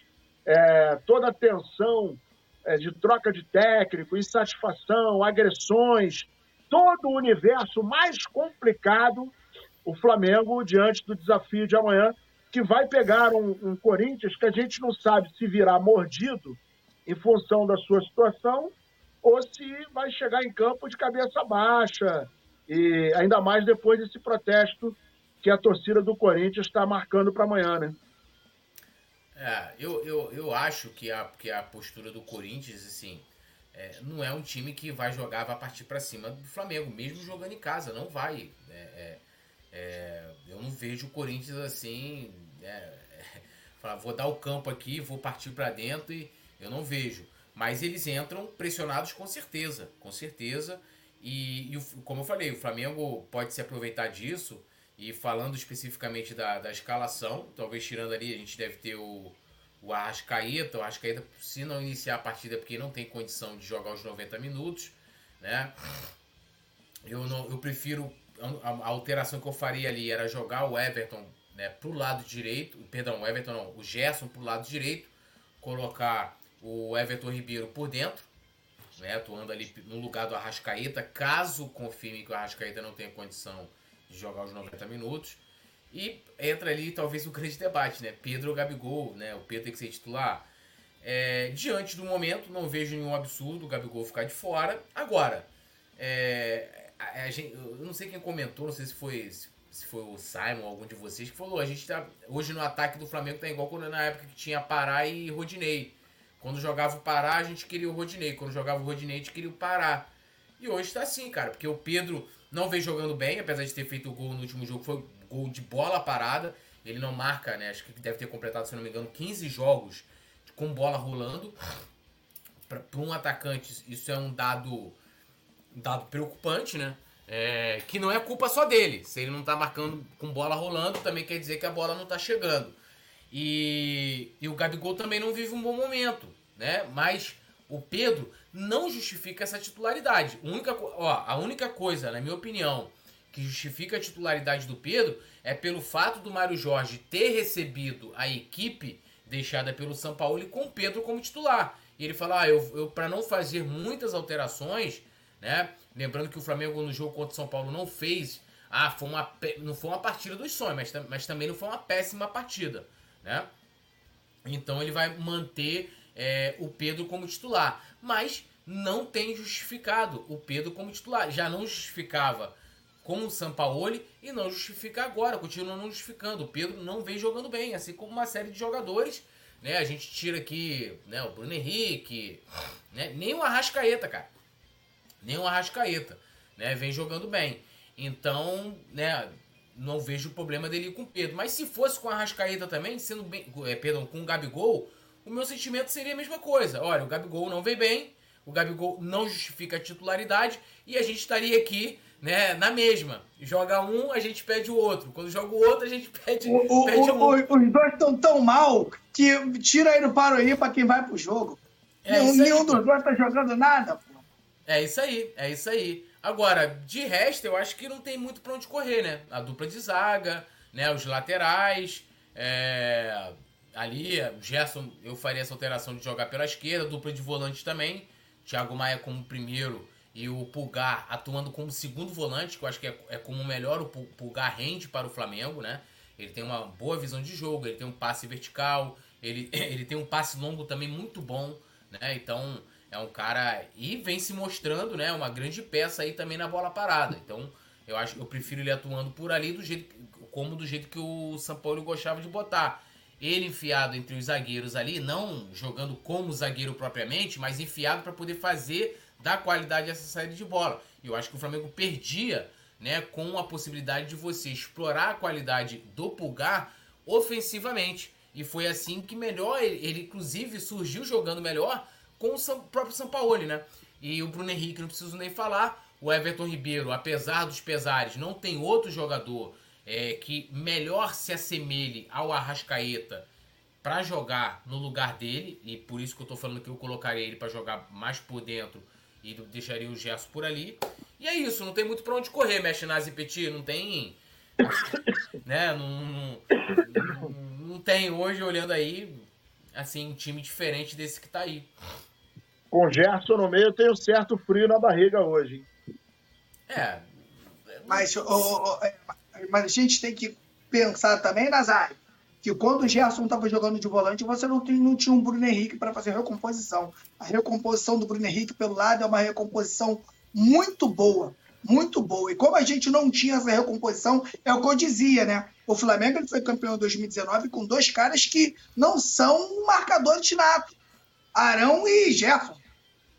é, toda a tensão é, de troca de técnico, insatisfação, agressões, todo o universo mais complicado, o Flamengo, diante do desafio de amanhã, que vai pegar um, um Corinthians que a gente não sabe se virá mordido em função da sua situação ou se vai chegar em campo de cabeça baixa, e ainda mais depois desse protesto que a torcida do Corinthians está marcando para amanhã, né? É, eu, eu, eu acho que a, que a postura do Corinthians, assim, é, não é um time que vai jogar, vai partir para cima do Flamengo, mesmo jogando em casa, não vai. É, é, é eu não vejo o Corinthians assim, né, [LAUGHS] falar, vou dar o campo aqui, vou partir para dentro e eu não vejo. Mas eles entram pressionados com certeza, com certeza. E, e como eu falei, o Flamengo pode se aproveitar disso. E falando especificamente da, da escalação, talvez tirando ali, a gente deve ter o, o Arrascaeta. O Arrascaeta, se não iniciar a partida, é porque não tem condição de jogar os 90 minutos, né? Eu, não, eu prefiro. A, a alteração que eu faria ali era jogar o Everton né, pro lado direito. Perdão, o Everton não, o Gerson pro lado direito. Colocar o Everton Ribeiro por dentro, né, atuando ali no lugar do Arrascaeta, caso confirme que o Arrascaeta não tenha condição de jogar os 90 minutos. E entra ali talvez o grande debate, né? Pedro ou Gabigol, né? O Pedro tem que ser titular. É, diante do momento, não vejo nenhum absurdo o Gabigol ficar de fora. Agora, é, a, a gente, eu não sei quem comentou, não sei se foi, se foi o Simon ou algum de vocês, que falou: a gente tá. Hoje no ataque do Flamengo tá igual quando na época que tinha Pará e Rodinei. Quando jogava o Pará, a gente queria o Rodinei. Quando jogava o Rodinei, a gente queria o Pará. E hoje tá assim, cara, porque o Pedro não vem jogando bem, apesar de ter feito o gol no último jogo, foi gol de bola parada. Ele não marca, né? Acho que deve ter completado, se não me engano, 15 jogos com bola rolando. Para um atacante, isso é um dado, dado preocupante, né? É, que não é culpa só dele. Se ele não tá marcando com bola rolando, também quer dizer que a bola não tá chegando. E, e o Gabigol também não vive um bom momento, né? Mas o Pedro não justifica essa titularidade. A única, ó, a única coisa, na minha opinião, que justifica a titularidade do Pedro é pelo fato do Mário Jorge ter recebido a equipe deixada pelo São Paulo com o Pedro como titular. E ele fala: ah, eu, eu para não fazer muitas alterações, né? Lembrando que o Flamengo no jogo contra o São Paulo não fez. Ah, foi uma, não foi uma partida dos sonhos, mas, mas também não foi uma péssima partida, né? Então ele vai manter é, o Pedro como titular. Mas não tem justificado o Pedro como titular. Já não justificava com o Sampaoli e não justifica agora, continua não justificando. O Pedro não vem jogando bem, assim como uma série de jogadores. Né? A gente tira aqui né, o Bruno Henrique, né? nem o Arrascaeta, cara. Nem o Arrascaeta né? vem jogando bem. Então, né, não vejo problema dele com o Pedro. Mas se fosse com o Arrascaeta também, sendo bem, é, perdão, com o Gabigol, o meu sentimento seria a mesma coisa. Olha, o Gabigol não vem bem, o Gabigol não justifica a titularidade e a gente estaria aqui né, na mesma. Joga um, a gente pede o outro. Quando joga o outro, a gente [LAUGHS] pede, o, pede o, um. Os dois estão tão mal que tira aí no paro aí pra quem vai pro jogo. É nenhum, nenhum dos dois tá jogando nada, pô. É isso aí, é isso aí. Agora, de resto, eu acho que não tem muito pra onde correr, né? A dupla de zaga, né? Os laterais, é, ali, o Gerson, eu faria essa alteração de jogar pela esquerda, dupla de volante também. Thiago Maia como primeiro e o Pulgar atuando como segundo volante, que eu acho que é, é como melhor o Pulgar rende para o Flamengo, né? Ele tem uma boa visão de jogo, ele tem um passe vertical, ele, [LAUGHS] ele tem um passe longo também muito bom, né? Então é um cara e vem se mostrando, né? Uma grande peça aí também na bola parada. Então eu acho eu prefiro ele atuando por ali do jeito como do jeito que o São Paulo gostava de botar ele enfiado entre os zagueiros ali, não jogando como zagueiro propriamente, mas enfiado para poder fazer da qualidade essa saída de bola. E eu acho que o Flamengo perdia, né, com a possibilidade de você explorar a qualidade do Pulgar ofensivamente. E foi assim que melhor ele, ele inclusive surgiu jogando melhor com o São, próprio Sampaoli, né? E o Bruno Henrique não preciso nem falar, o Everton Ribeiro, apesar dos pesares, não tem outro jogador é, que melhor se assemelhe ao Arrascaeta para jogar no lugar dele, e por isso que eu tô falando que eu colocaria ele para jogar mais por dentro e deixaria o Gerson por ali. E é isso, não tem muito para onde correr, mexe Nazi Petit, não tem. né, não, não, não, não tem hoje, olhando aí, assim, um time diferente desse que tá aí. Com Gerson no meio, eu tenho certo frio na barriga hoje. É. Mas, oh, oh, mas a gente tem que pensar também, Nazário, que quando o Gerson estava jogando de volante, você não, tem, não tinha um Bruno Henrique para fazer recomposição. A recomposição do Bruno Henrique pelo lado é uma recomposição muito boa, muito boa. E como a gente não tinha essa recomposição, é o que eu dizia, né? O Flamengo ele foi campeão em 2019 com dois caras que não são marcadores natos, Arão e Gerson.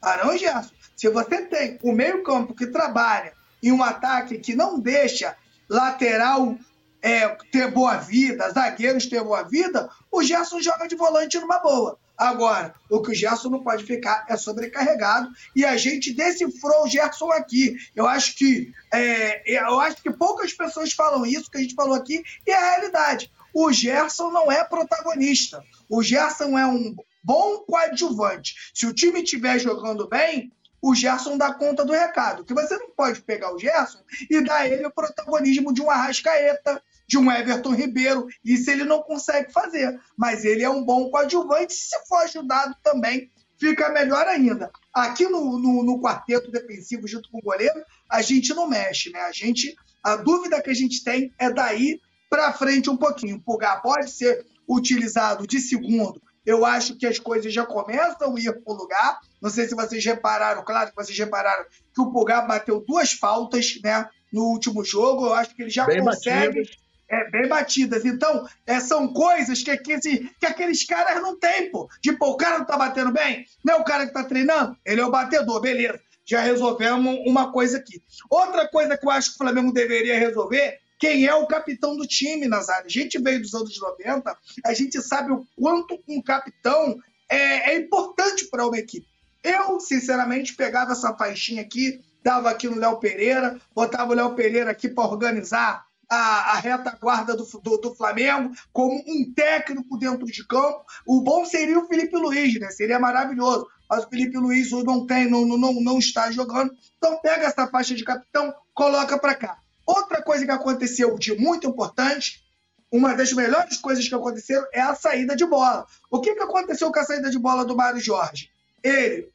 Arão e Gerson. Se você tem o meio-campo que trabalha em um ataque que não deixa lateral é, ter boa vida, zagueiros ter boa vida, o Gerson joga de volante numa boa. Agora, o que o Gerson não pode ficar é sobrecarregado e a gente decifrou o Gerson aqui. Eu acho que é, eu acho que poucas pessoas falam isso que a gente falou aqui e é a realidade. O Gerson não é protagonista. O Gerson é um bom coadjuvante. Se o time estiver jogando bem, o Gerson dá conta do recado. Que você não pode pegar o Gerson e dar ele o protagonismo de um Arrascaeta, de um Everton Ribeiro. Isso ele não consegue fazer. Mas ele é um bom coadjuvante. Se for ajudado também, fica melhor ainda. Aqui no, no, no, quarteto defensivo, junto com o goleiro, a gente não mexe, né? A gente, a dúvida que a gente tem é daí para frente um pouquinho. O Pulgar pode ser utilizado de segundo. Eu acho que as coisas já começam a ir para o lugar. Não sei se vocês repararam, claro que vocês repararam que o Pulgar bateu duas faltas né, no último jogo. Eu acho que ele já Bem consegue. Batidas é, bem batidas. Então, é, são coisas que, que, que aqueles caras não têm, pô. Tipo, o cara não tá batendo bem? Não é o cara que tá treinando? Ele é o batedor, beleza. Já resolvemos uma coisa aqui. Outra coisa que eu acho que o Flamengo deveria resolver quem é o capitão do time, Nazário. A gente veio dos anos 90, a gente sabe o quanto um capitão é, é importante para uma equipe. Eu, sinceramente, pegava essa faixinha aqui, dava aqui no Léo Pereira, botava o Léo Pereira aqui para organizar a, a retaguarda do, do, do, Flamengo, como um técnico dentro de campo. O bom seria o Felipe Luiz, né? Seria maravilhoso. Mas o Felipe Luiz não tem, não, não, não está jogando. Então pega essa faixa de capitão, coloca para cá. Outra coisa que aconteceu de muito importante, uma das melhores coisas que aconteceram é a saída de bola. O que, que aconteceu com a saída de bola do Mário Jorge? Ele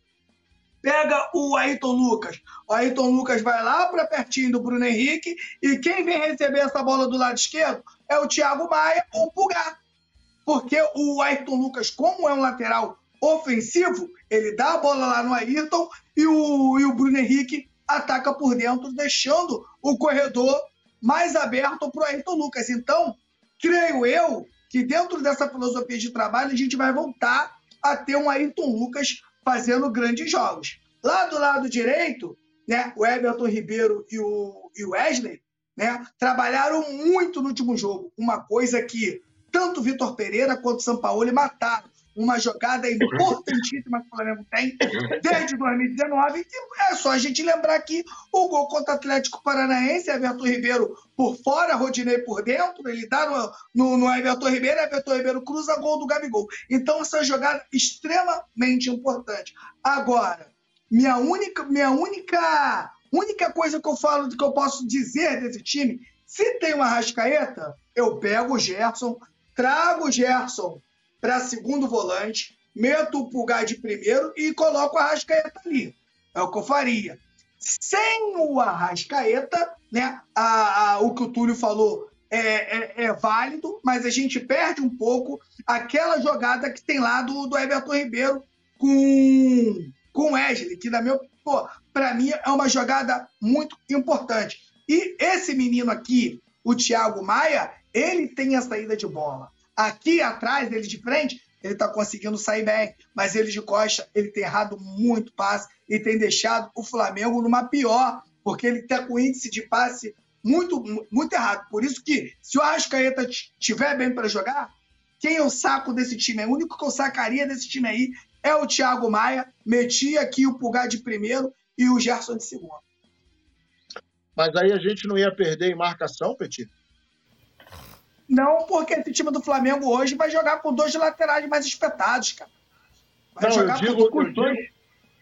pega o Ayrton Lucas. O Ayrton Lucas vai lá para pertinho do Bruno Henrique e quem vem receber essa bola do lado esquerdo é o Thiago Maia ou o Pulgar. Porque o Ayrton Lucas, como é um lateral ofensivo, ele dá a bola lá no Ayrton e o, e o Bruno Henrique ataca por dentro, deixando o corredor mais aberto para o Ayrton Lucas. Então, creio eu que dentro dessa filosofia de trabalho a gente vai voltar a ter um Ayrton Lucas fazendo grandes jogos. Lá do lado direito, né, o Everton Ribeiro e o, e o Wesley né, trabalharam muito no último jogo. Uma coisa que tanto Vitor Pereira quanto o Sampaoli mataram. Uma jogada importantíssima que o Flamengo tem desde 2019. E é só a gente lembrar que o gol contra o Atlético Paranaense, Everton Ribeiro por fora, Rodinei por dentro, ele dá no, no, no Everton Ribeiro, Everton Ribeiro cruza gol do Gabigol. Então, essa jogada extremamente importante. Agora, minha única, minha única, única coisa que eu falo, que eu posso dizer desse time, se tem uma rascaeta, eu pego o Gerson, trago o Gerson para segundo volante, meto o Pulgar de primeiro e coloco a Rascaeta ali. É o que eu faria. Sem o Arrascaeta, né, a, a, o que o Túlio falou é, é, é, válido, mas a gente perde um pouco aquela jogada que tem lá do, do Everton Ribeiro com, com o Wesley, que na meu, para mim é uma jogada muito importante. E esse menino aqui, o Thiago Maia, ele tem a saída de bola. Aqui atrás, ele de frente, ele está conseguindo sair bem, mas ele de costa, ele tem errado muito passe e tem deixado o Flamengo numa pior, porque ele está com índice de passe muito, muito errado. Por isso que, se o Arrascaeta estiver bem para jogar, quem eu saco desse time, o único que eu sacaria desse time aí é o Thiago Maia, metia aqui o Pulgar de primeiro e o Gerson de segundo. Mas aí a gente não ia perder em marcação, Petit? Não, porque esse time do Flamengo hoje vai jogar com dois laterais mais espetados, cara. Vai não, jogar eu digo, com, eu dois. Digo,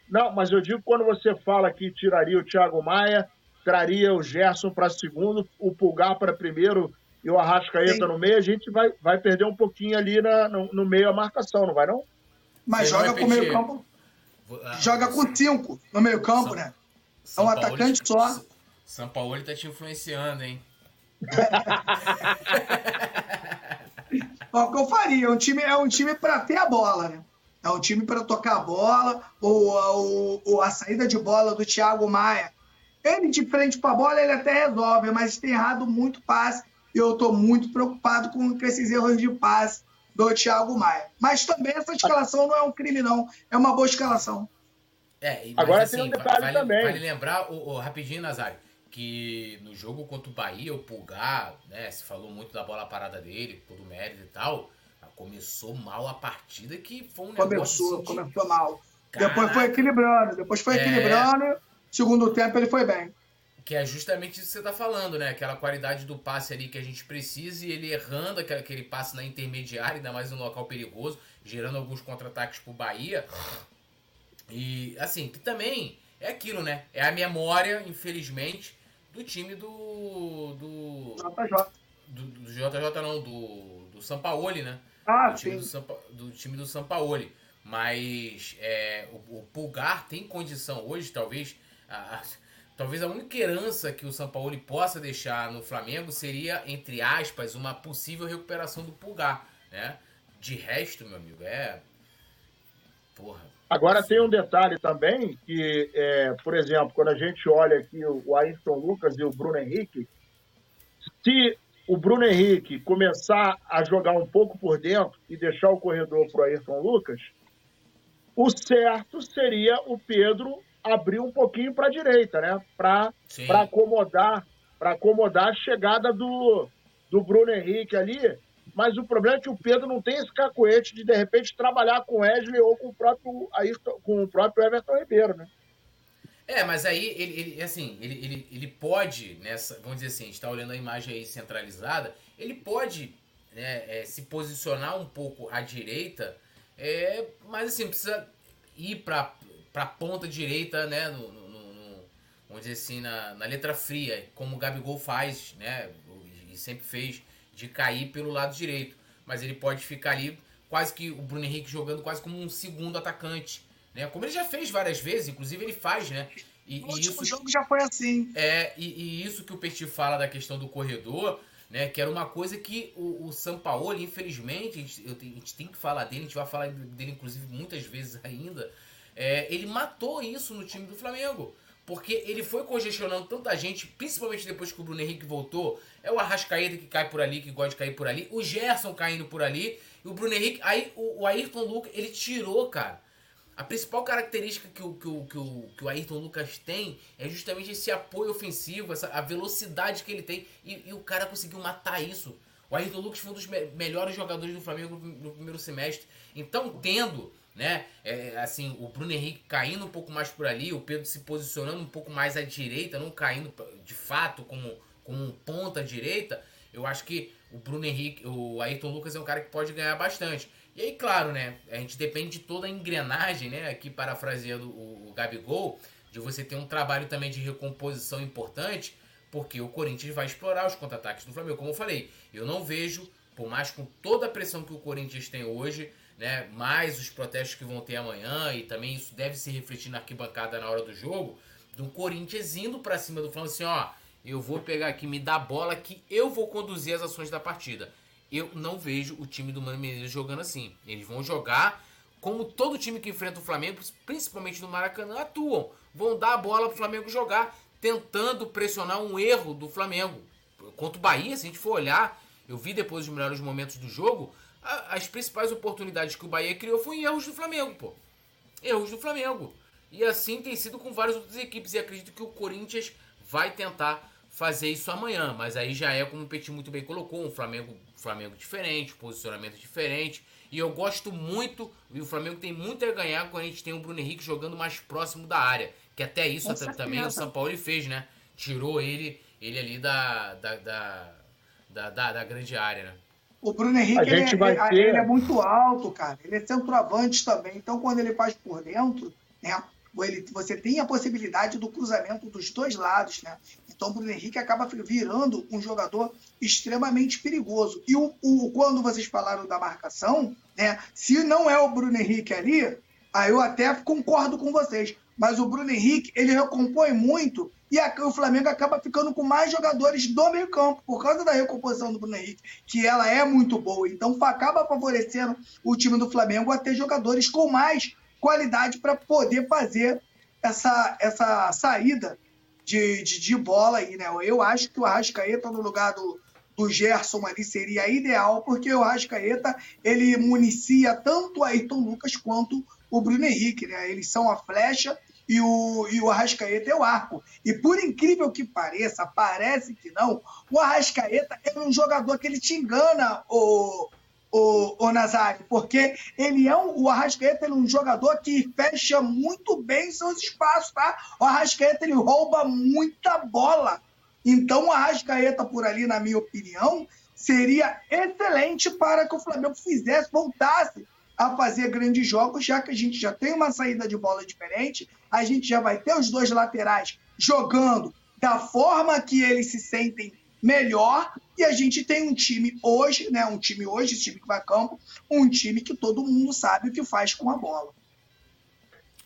não, mas eu digo quando você fala que tiraria o Thiago Maia, traria o Gerson para segundo, o Pulgar para primeiro e o Arrascaeta Sim. no meio, a gente vai, vai perder um pouquinho ali na, no, no meio a marcação, não vai não? Mas joga com o meio campo. Ah, joga com cinco no meio campo, São, né? é um atacante só. São Paulo tá te influenciando, hein? O que eu faria? É um time, é um time para ter a bola, né? É um time para tocar a bola, ou, ou, ou, a saída de bola do Thiago Maia. Ele de frente para a bola, ele até resolve, mas tem errado muito passe. E eu estou muito preocupado com esses erros de passe do Thiago Maia. Mas também essa escalação não é um crime, não. É uma boa escalação. É, Agora assim, tem um detalhe vale, também. Vale lembrar, o, o, rapidinho, Nazário, que no jogo contra o Bahia, o Pulgar, né, se falou muito da bola parada dele, todo mérito e tal, começou mal a partida que foi um negócio Começou, assim de... começou mal. Caraca. Depois foi equilibrando, depois foi é... equilibrando, segundo tempo ele foi bem. Que é justamente isso que você está falando, né? Aquela qualidade do passe ali que a gente precisa e ele errando aquele, passe na intermediária, ainda mais no local perigoso, gerando alguns contra-ataques pro Bahia. E, assim, que também é aquilo, né? É a memória, infelizmente, do time do. do JJ. Do, do JJ, não, do, do Sampaoli, né? Ah, do time sim. Do, Sampa, do time do Sampaoli. Mas é, o, o, Pulgar tem condição hoje, talvez. A, talvez a única herança que o Sampaoli possa deixar no Flamengo seria, entre aspas, uma possível recuperação do Pulgar, né? De resto, meu amigo, é. Porra, Agora tem um detalhe também que, é, por exemplo, quando a gente olha aqui o Ayrton Lucas e o Bruno Henrique, se o Bruno Henrique começar a jogar um pouco por dentro e deixar o corredor para o Ayrton Lucas, o certo seria o Pedro abrir um pouquinho para a direita, né? Para acomodar, para acomodar a chegada do, do Bruno Henrique ali mas o problema é que o Pedro não tem esse cacoete de, de repente, trabalhar com o Wesley ou com o próprio, aí, com o próprio Everton Ribeiro, né? É, mas aí, ele, ele assim, ele, ele, ele pode, nessa, vamos dizer assim, a gente está olhando a imagem aí centralizada, ele pode né, é, se posicionar um pouco à direita, é, mas assim, precisa ir para a ponta direita, né, no, no, no, vamos dizer assim, na, na letra fria, como o Gabigol faz, né, e sempre fez de cair pelo lado direito. Mas ele pode ficar ali, quase que o Bruno Henrique jogando quase como um segundo atacante. Né? Como ele já fez várias vezes, inclusive ele faz, né? E, o e isso jogo já foi assim. É, e, e, isso que o Petit fala da questão do corredor, né? Que era uma coisa que o, o Sampaoli, infelizmente, a gente, eu, a gente tem que falar dele, a gente vai falar dele, inclusive, muitas vezes ainda. É, ele matou isso no time do Flamengo. Porque ele foi congestionando tanta gente, principalmente depois que o Bruno Henrique voltou. É o Arrascaeta que cai por ali, que gosta de cair por ali. O Gerson caindo por ali. E o Bruno Henrique. Aí o, o Ayrton Lucas, ele tirou, cara. A principal característica que o, que, o, que, o, que o Ayrton Lucas tem é justamente esse apoio ofensivo, essa, a velocidade que ele tem. E, e o cara conseguiu matar isso. O Ayrton Lucas foi um dos me melhores jogadores do Flamengo no, no primeiro semestre. Então, tendo né? É, assim, o Bruno Henrique caindo um pouco mais por ali, o Pedro se posicionando um pouco mais à direita, não caindo de fato como, como um ponta direita, eu acho que o Bruno Henrique, o Ayrton Lucas é um cara que pode ganhar bastante. E aí, claro, né? A gente depende de toda a engrenagem, né? Aqui parafraseando o, o Gabigol, de você ter um trabalho também de recomposição importante, porque o Corinthians vai explorar os contra-ataques do Flamengo. Como eu falei, eu não vejo, por mais com toda a pressão que o Corinthians tem hoje, né, mais os protestos que vão ter amanhã e também isso deve se refletir na arquibancada na hora do jogo, do Corinthians indo para cima do Flamengo assim, ó, eu vou pegar aqui, me dá bola que eu vou conduzir as ações da partida. Eu não vejo o time do Mano Menezes jogando assim. Eles vão jogar como todo time que enfrenta o Flamengo, principalmente no Maracanã, atuam. Vão dar a bola pro Flamengo jogar, tentando pressionar um erro do Flamengo. Contra o Bahia, se a gente for olhar, eu vi depois os melhores momentos do jogo, as principais oportunidades que o Bahia criou foram erros do Flamengo, pô. Erros do Flamengo. E assim tem sido com várias outras equipes. E acredito que o Corinthians vai tentar fazer isso amanhã. Mas aí já é, como o Petit muito bem colocou, um Flamengo, Flamengo diferente, posicionamento diferente. E eu gosto muito, e o Flamengo tem muito a ganhar quando a gente tem o Bruno Henrique jogando mais próximo da área. Que até isso até, também o São Paulo fez, né? Tirou ele, ele ali da, da, da, da, da, da grande área, né? O Bruno Henrique ele, é, ter... ele, é, muito alto, cara. Ele é centroavante também. Então, quando ele faz por dentro, né? Ele, você tem a possibilidade do cruzamento dos dois lados, né? Então o Bruno Henrique acaba virando um jogador extremamente perigoso. E o, o, quando vocês falaram da marcação, né? Se não é o Bruno Henrique ali, aí eu até concordo com vocês. Mas o Bruno Henrique, ele recompõe muito e o Flamengo acaba ficando com mais jogadores do meio campo, por causa da recomposição do Bruno Henrique, que ela é muito boa. Então acaba favorecendo o time do Flamengo a ter jogadores com mais qualidade para poder fazer essa, essa saída de, de, de, bola aí, né? Eu acho que o Arrascaeta no lugar do, do Gerson ali seria ideal, porque o Arrascaeta ele municia tanto o Ayrton Lucas quanto o Bruno Henrique, né? Eles são a flecha e o, e o Arrascaeta é o arco. E por incrível que pareça, parece que não, o Arrascaeta é um jogador que ele te engana, o, o, o Nazário, porque ele é um, o Arrascaeta é um jogador que fecha muito bem seus espaços, tá? O Arrascaeta ele rouba muita bola. Então o Arrascaeta por ali, na minha opinião, seria excelente para que o Flamengo fizesse, voltasse a fazer grandes jogos, já que a gente já tem uma saída de bola diferente, a gente já vai ter os dois laterais jogando da forma que eles se sentem melhor e a gente tem um time hoje, né? Um time hoje, esse time que vai a campo, um time que todo mundo sabe o que faz com a bola.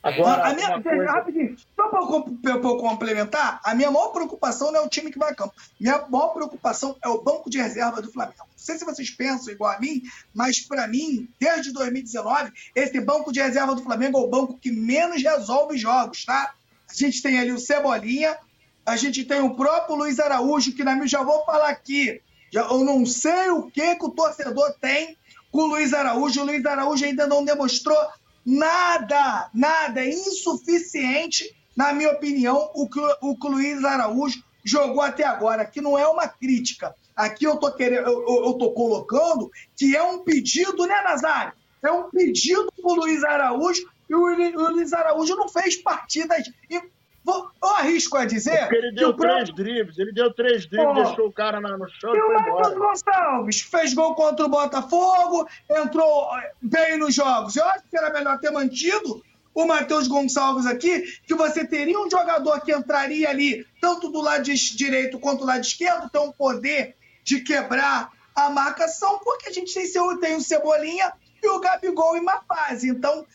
Agora, a minha, coisa... rapidinho, só para eu complementar, a minha maior preocupação não é o time que vai a campo. Minha maior preocupação é o banco de reserva do Flamengo. Não sei se vocês pensam igual a mim, mas para mim, desde 2019, esse banco de reserva do Flamengo é o banco que menos resolve jogos, tá? A gente tem ali o Cebolinha, a gente tem o próprio Luiz Araújo, que na minha já vou falar aqui. Já, eu não sei o que, que o torcedor tem com o Luiz Araújo. O Luiz Araújo ainda não demonstrou Nada, nada, é insuficiente, na minha opinião, o que o, o Luiz Araújo jogou até agora, que não é uma crítica. Aqui eu tô querendo, eu, eu tô colocando que é um pedido, né, Nazário? É um pedido pro Luiz Araújo e o, o Luiz Araújo não fez partidas Vou, eu arrisco a dizer. Porque ele deu três próprio... dribles, ele deu três dribles, deixou o cara no chão e, o Marcos Gonçalves fez gol contra o Botafogo, entrou eh, bem nos jogos. Eu acho que era melhor ter mantido o Matheus Gonçalves aqui, que você teria um jogador que entraria ali, tanto do lado direito quanto do lado esquerdo, tem um poder de quebrar a marcação, porque a gente tem, tem o Cebolinha e o Gabigol em uma fase. Então,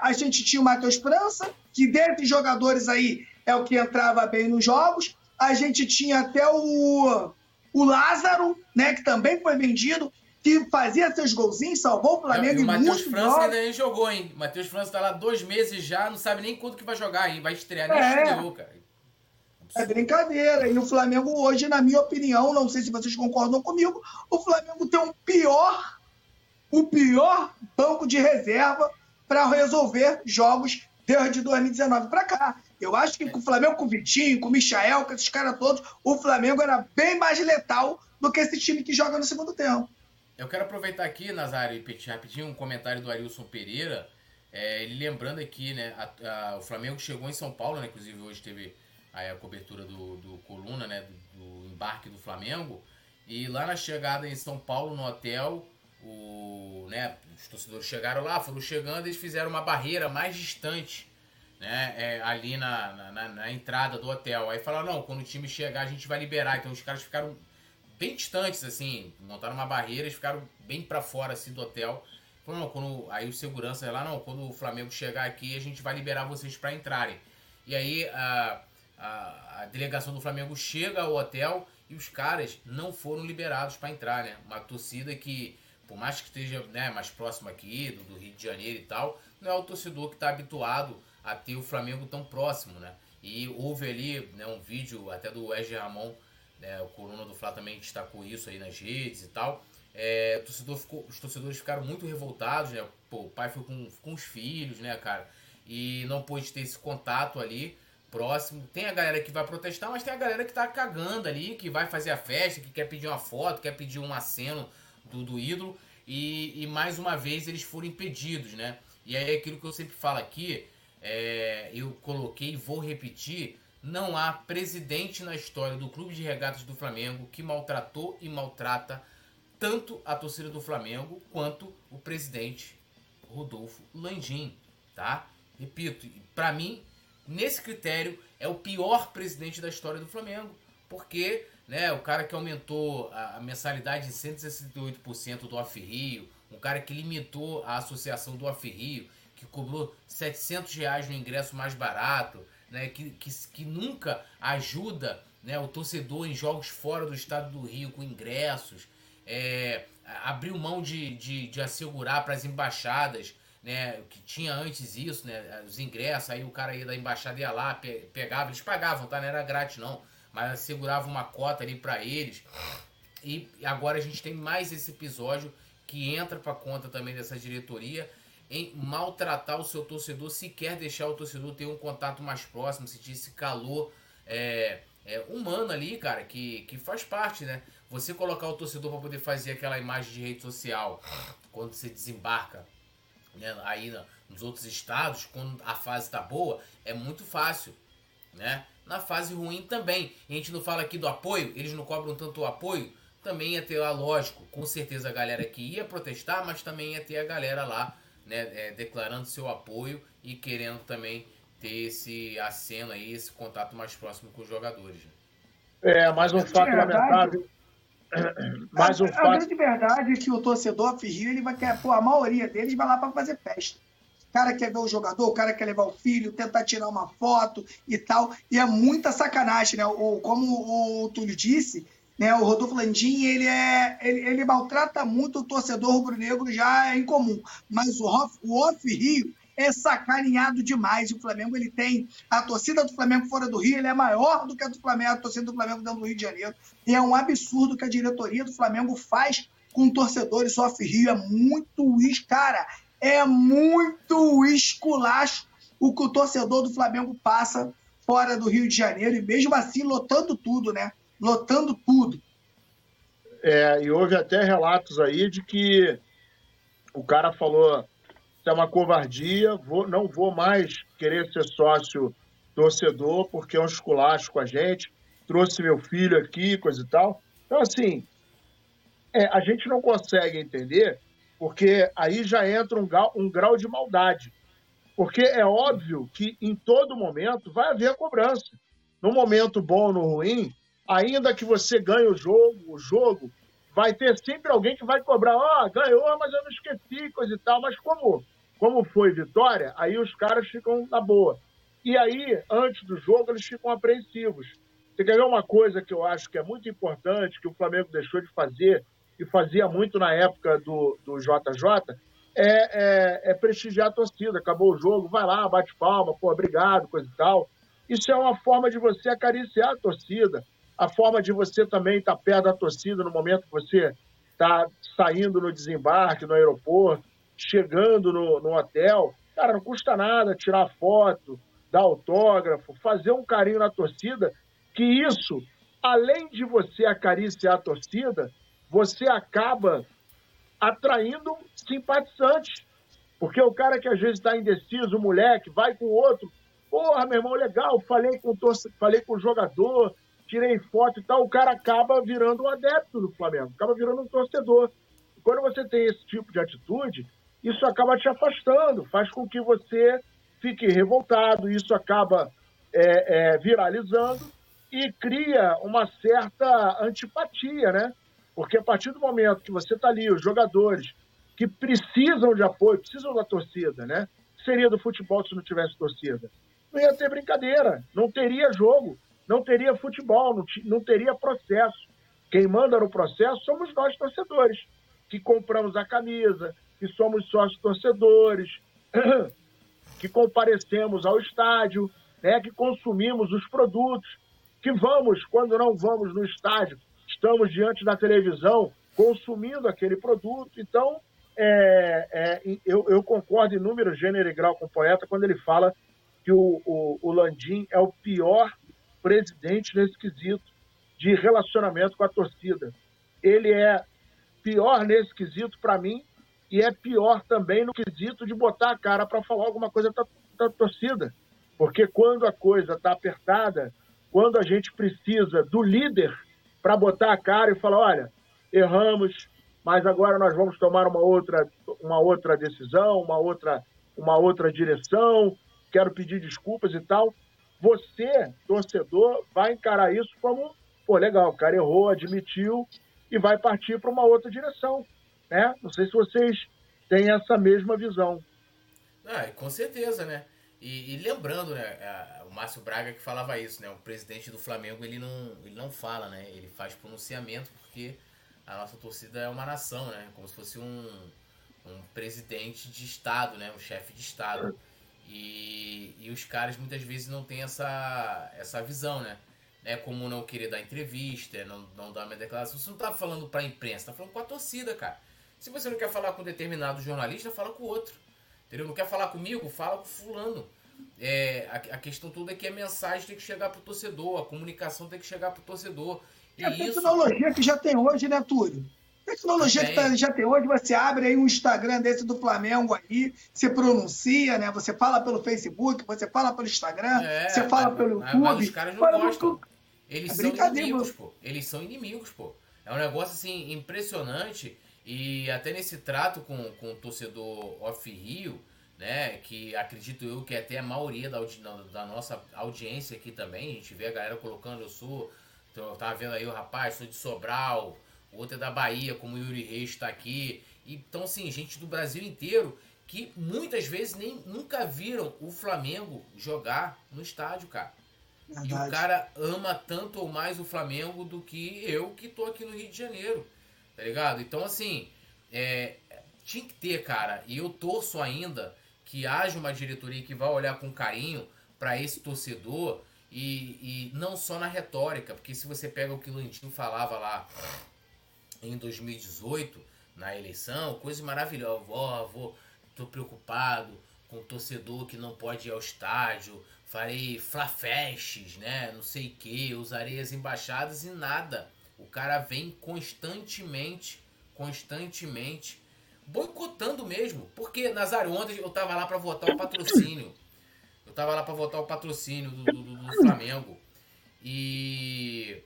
a, gente tinha o Matheus França, que desses jogadores aí é o que entrava bem nos jogos. A gente tinha até o, o Lázaro, né, que também foi vendido, que fazia seus golzinhos, salvou o Flamengo. E o Matheus França ainda nem jogou, hein? O Matheus França tá lá dois meses já, não sabe nem quanto que vai jogar, hein? Vai estrear, nem é. estreou, cara. É brincadeira. E o Flamengo hoje, na minha opinião, não sei se vocês concordam comigo, o Flamengo tem um pior, o pior banco de reserva para resolver jogos desde 2019 para cá. Eu acho que com o Flamengo, com o Vitinho, com o Michael, com esses caras todos, o Flamengo era bem mais letal do que esse time que joga no segundo tempo. Eu quero aproveitar aqui, Nazário e rapidinho, um comentário do Arilson Pereira. É, ele lembrando aqui, né? A, a, o Flamengo chegou em São Paulo, né? Inclusive hoje teve aí a cobertura do, do Coluna, né? Do, do embarque do Flamengo. E lá na chegada em São Paulo, no hotel, o, né, os torcedores chegaram lá, foram chegando, eles fizeram uma barreira mais distante, né, é, ali na, na, na, entrada do hotel. Aí falaram, não, quando o time chegar a gente vai liberar. Então os caras ficaram bem distantes, assim, montaram uma barreira, eles ficaram bem para fora, assim, do hotel. Falaram, não, quando, aí o segurança lá, não, quando o Flamengo chegar aqui a gente vai liberar vocês para entrarem. E aí a, a, a delegação do Flamengo chega ao hotel e os caras não foram liberados para entrar, né? Uma torcida que por mais que esteja né, mais próximo aqui do, do, Rio de Janeiro e tal, não é o torcedor que está habituado a ter o Flamengo tão próximo, né? E houve ali né, um vídeo até do Wesley Ramon, né, o coluna do Fla também destacou isso aí nas redes e tal. É, torcedor ficou, os torcedores ficaram muito revoltados, né? Pô, o pai foi com, com os filhos, né, cara? E não pôde ter esse contato ali próximo. Tem a galera que vai protestar, mas tem a galera que tá cagando ali, que vai fazer a festa, que quer pedir uma foto, quer pedir um aceno do, do ídolo. E, e, mais uma vez eles foram impedidos, né? E aí é aquilo que eu sempre falo aqui, é, eu coloquei e vou repetir, não há presidente na história do Clube de Regatas do Flamengo que maltratou e maltrata tanto a torcida do Flamengo quanto o presidente Rodolfo Landim, tá? Repito, para mim, nesse critério, é o pior presidente da história do Flamengo, porque né? O cara que aumentou a, mensalidade em 168% do Off-Rio, um cara que limitou a associação do Off-Rio, que cobrou 700 reais no ingresso mais barato, né? Que, que, que nunca ajuda né, o torcedor em jogos fora do estado do Rio com ingressos, é, abriu mão de, de, de assegurar para as embaixadas, né, que tinha antes isso, né, os ingressos, aí o cara ia da embaixada ia lá, pe, pegava, eles pagavam, tá? Não era grátis não mas assegurava uma cota ali para eles. E agora a gente tem mais esse episódio que entra para conta também dessa diretoria em maltratar o seu torcedor, se quer deixar o torcedor ter um contato mais próximo, sentir esse calor é, é, humano ali, cara, que, que faz parte, né? Você colocar o torcedor para poder fazer aquela imagem de rede social quando você desembarca né, aí nos outros estados, quando a fase tá boa, é muito fácil, né? Na fase ruim também. E a gente não fala aqui do apoio, eles não cobram tanto o apoio, também ia ter lá, lógico, com certeza a galera que ia protestar, mas também ia ter a galera lá, né, é, declarando seu apoio e querendo também ter esse aceno aí, esse contato mais próximo com os jogadores. É, mais um fato lamentável. Mais um a, fato. A grande verdade é que o torcedor Rio, ele vai querer, pô, a maioria deles vai lá para fazer festa. Cara quer ver o jogador, o cara quer levar o filho, tentar tirar uma foto e tal. E é muita sacanagem, né? O, como o Túlio disse, né? O Rodolfo Landim, ele, é, ele, ele maltrata muito o torcedor rubro-negro, já é incomum. Mas o Off, o Off Rio é sacaneado demais. O Flamengo ele tem a torcida do Flamengo fora do Rio, ele é maior do que a do Flamengo, a torcida do Flamengo dentro do Rio de Janeiro. E é um absurdo que a diretoria do Flamengo faz com torcedores off Rio. É muito cara, é muito esculacho o que o torcedor do Flamengo passa fora do Rio de Janeiro e mesmo assim lotando tudo, né? Lotando tudo. É, e houve até relatos aí de que o cara falou é uma covardia, vou, não vou mais querer ser sócio torcedor, porque é um esculacho com a gente, trouxe meu filho aqui, coisa e tal. Então, assim, é, a gente não consegue entender, porque aí já entra um grau, um grau de maldade. Porque é óbvio que em todo momento vai haver cobrança. No momento bom ou no ruim, ainda que você ganhe o jogo, o jogo, vai ter sempre alguém que vai cobrar, ó, oh, ganhou, mas eu não esqueci, coisa e tal. Mas como como foi vitória, aí os caras ficam na boa. E aí, antes do jogo, eles ficam apreensivos. Você quer ver uma coisa que eu acho que é muito importante, que o Flamengo deixou de fazer, e fazia muito na época do, do JJ, é, é, é, prestigiar a torcida. Acabou o jogo, vai lá, bate palma, pô, obrigado, coisa e tal. Isso é uma forma de você acariciar a torcida, a forma de você também estar perto da torcida no momento que você está saindo no desembarque, no aeroporto chegando no, no hotel. Cara, não custa nada tirar foto, dar autógrafo, fazer um carinho na torcida, que isso, além de você acariciar a torcida, você acaba atraindo simpatizantes. Porque o cara que às vezes está indeciso, o moleque, vai com o outro, porra, meu irmão, legal, falei com, torce... falei com o jogador, tirei foto e tal, o cara acaba virando um adepto do Flamengo, acaba virando um torcedor. Quando você tem esse tipo de atitude, isso acaba te afastando, faz com que você fique revoltado, isso acaba é, é, viralizando e cria uma certa antipatia, né? Porque a partir do momento que você está ali, os jogadores que precisam de apoio, precisam da torcida, né? Seria do futebol se não tivesse torcida. Não ia ter brincadeira, não teria jogo, não teria futebol, não, não teria processo. Quem manda no processo somos nós, torcedores, que compramos a camisa, que somos sócios torcedores, [CLEARS THROAT] que comparecemos ao estádio, né, que consumimos os produtos, que vamos, quando não vamos no estádio, estamos diante da televisão consumindo aquele produto. Então, é, é, eu, eu, concordo em número, gênero e grau com o poeta quando ele fala que o, o, o Landim é o pior presidente nesse quesito de relacionamento com a torcida. Ele é pior nesse quesito, para mim, e é pior também no quesito de botar a cara para falar alguma coisa da, da torcida. Porque quando a coisa está apertada, quando a gente precisa do líder para botar a cara e falar: olha, erramos, mas agora nós vamos tomar uma outra, uma outra decisão, uma outra, uma outra direção, quero pedir desculpas e tal. Você, torcedor, vai encarar isso como: pô, legal, o cara errou, admitiu e vai partir para uma outra direção. Né? Não sei se vocês têm essa mesma visão. Ah, com certeza, né? E, e lembrando, né, a, o Márcio Braga que falava isso, né? O presidente do Flamengo ele não, ele não fala, né? Ele faz pronunciamento porque a nossa torcida é uma nação, né? Como se fosse um, um presidente de Estado, né? Um chefe de Estado. E, e os caras muitas vezes não têm essa, essa visão, né? É como não querer dar entrevista, não, não dar uma declaração. Você não tá falando pra imprensa, tá falando com a torcida, cara. Se você não quer falar com determinado jornalista, fala com outro. Entendeu? Não quer falar comigo? Fala com fulano. É, a, a, questão toda é que a mensagem tem que chegar pro torcedor, a comunicação tem que chegar pro torcedor. E a isso... tecnologia que já tem hoje, né, Túlio? Tecnologia que tá, já tem hoje, você abre aí um Instagram desse do Flamengo aí, você pronuncia, né? Você fala pelo Facebook, você fala pelo Instagram, é, você fala mas, pelo YouTube. Mas os caras não gostam. Eles é são inimigos, pô. Eles são inimigos, pô. É um negócio assim impressionante. E até nesse trato com, com o torcedor off-Rio, né? Que acredito eu que até a maioria da, da nossa audiência aqui também, a gente vê a galera colocando, eu sou. Eu tava vendo aí o rapaz, sou de Sobral, o outro é da Bahia, como o Yuri Reis está aqui. Então, assim, gente do Brasil inteiro que muitas vezes nem nunca viram o Flamengo jogar no estádio, cara. Verdade. E o cara ama tanto ou mais o Flamengo do que eu que tô aqui no Rio de Janeiro. Tá ligado? Então, assim, é, tinha que ter, cara. E eu torço ainda que haja uma diretoria que vá olhar com carinho para esse torcedor e, e não só na retórica, porque se você pega o que o Lantinho falava lá em 2018, na eleição, coisa maravilhosa, ó, oh, vou, tô preocupado com o torcedor que não pode ir ao estádio, farei flafestes, né, não sei o que, usarei as embaixadas e nada. O cara vem constantemente, constantemente boicotando mesmo. Porque, Nazário, ontem eu tava lá para votar o patrocínio. Eu tava lá para votar o patrocínio do, do, do, Flamengo. E.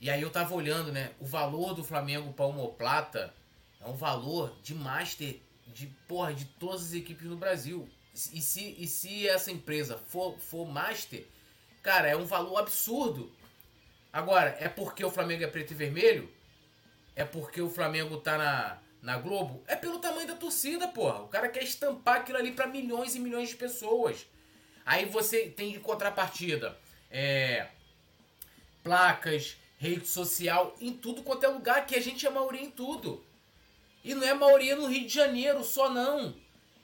E aí eu tava olhando, né? O valor do Flamengo para homoplata é um valor de master de, porra, de todas as equipes no Brasil. E se, e se essa empresa for, for master, cara, é um valor absurdo. Agora, é porque o Flamengo é preto e vermelho? É porque o Flamengo tá na, na Globo, é pelo tamanho da torcida, porra. O cara quer estampar aquilo ali para milhões e milhões de pessoas. Aí você tem de contrapartida é, placas, rede social, em tudo quanto é lugar, que a gente é maioria em tudo. E não é maioria no Rio de Janeiro só não.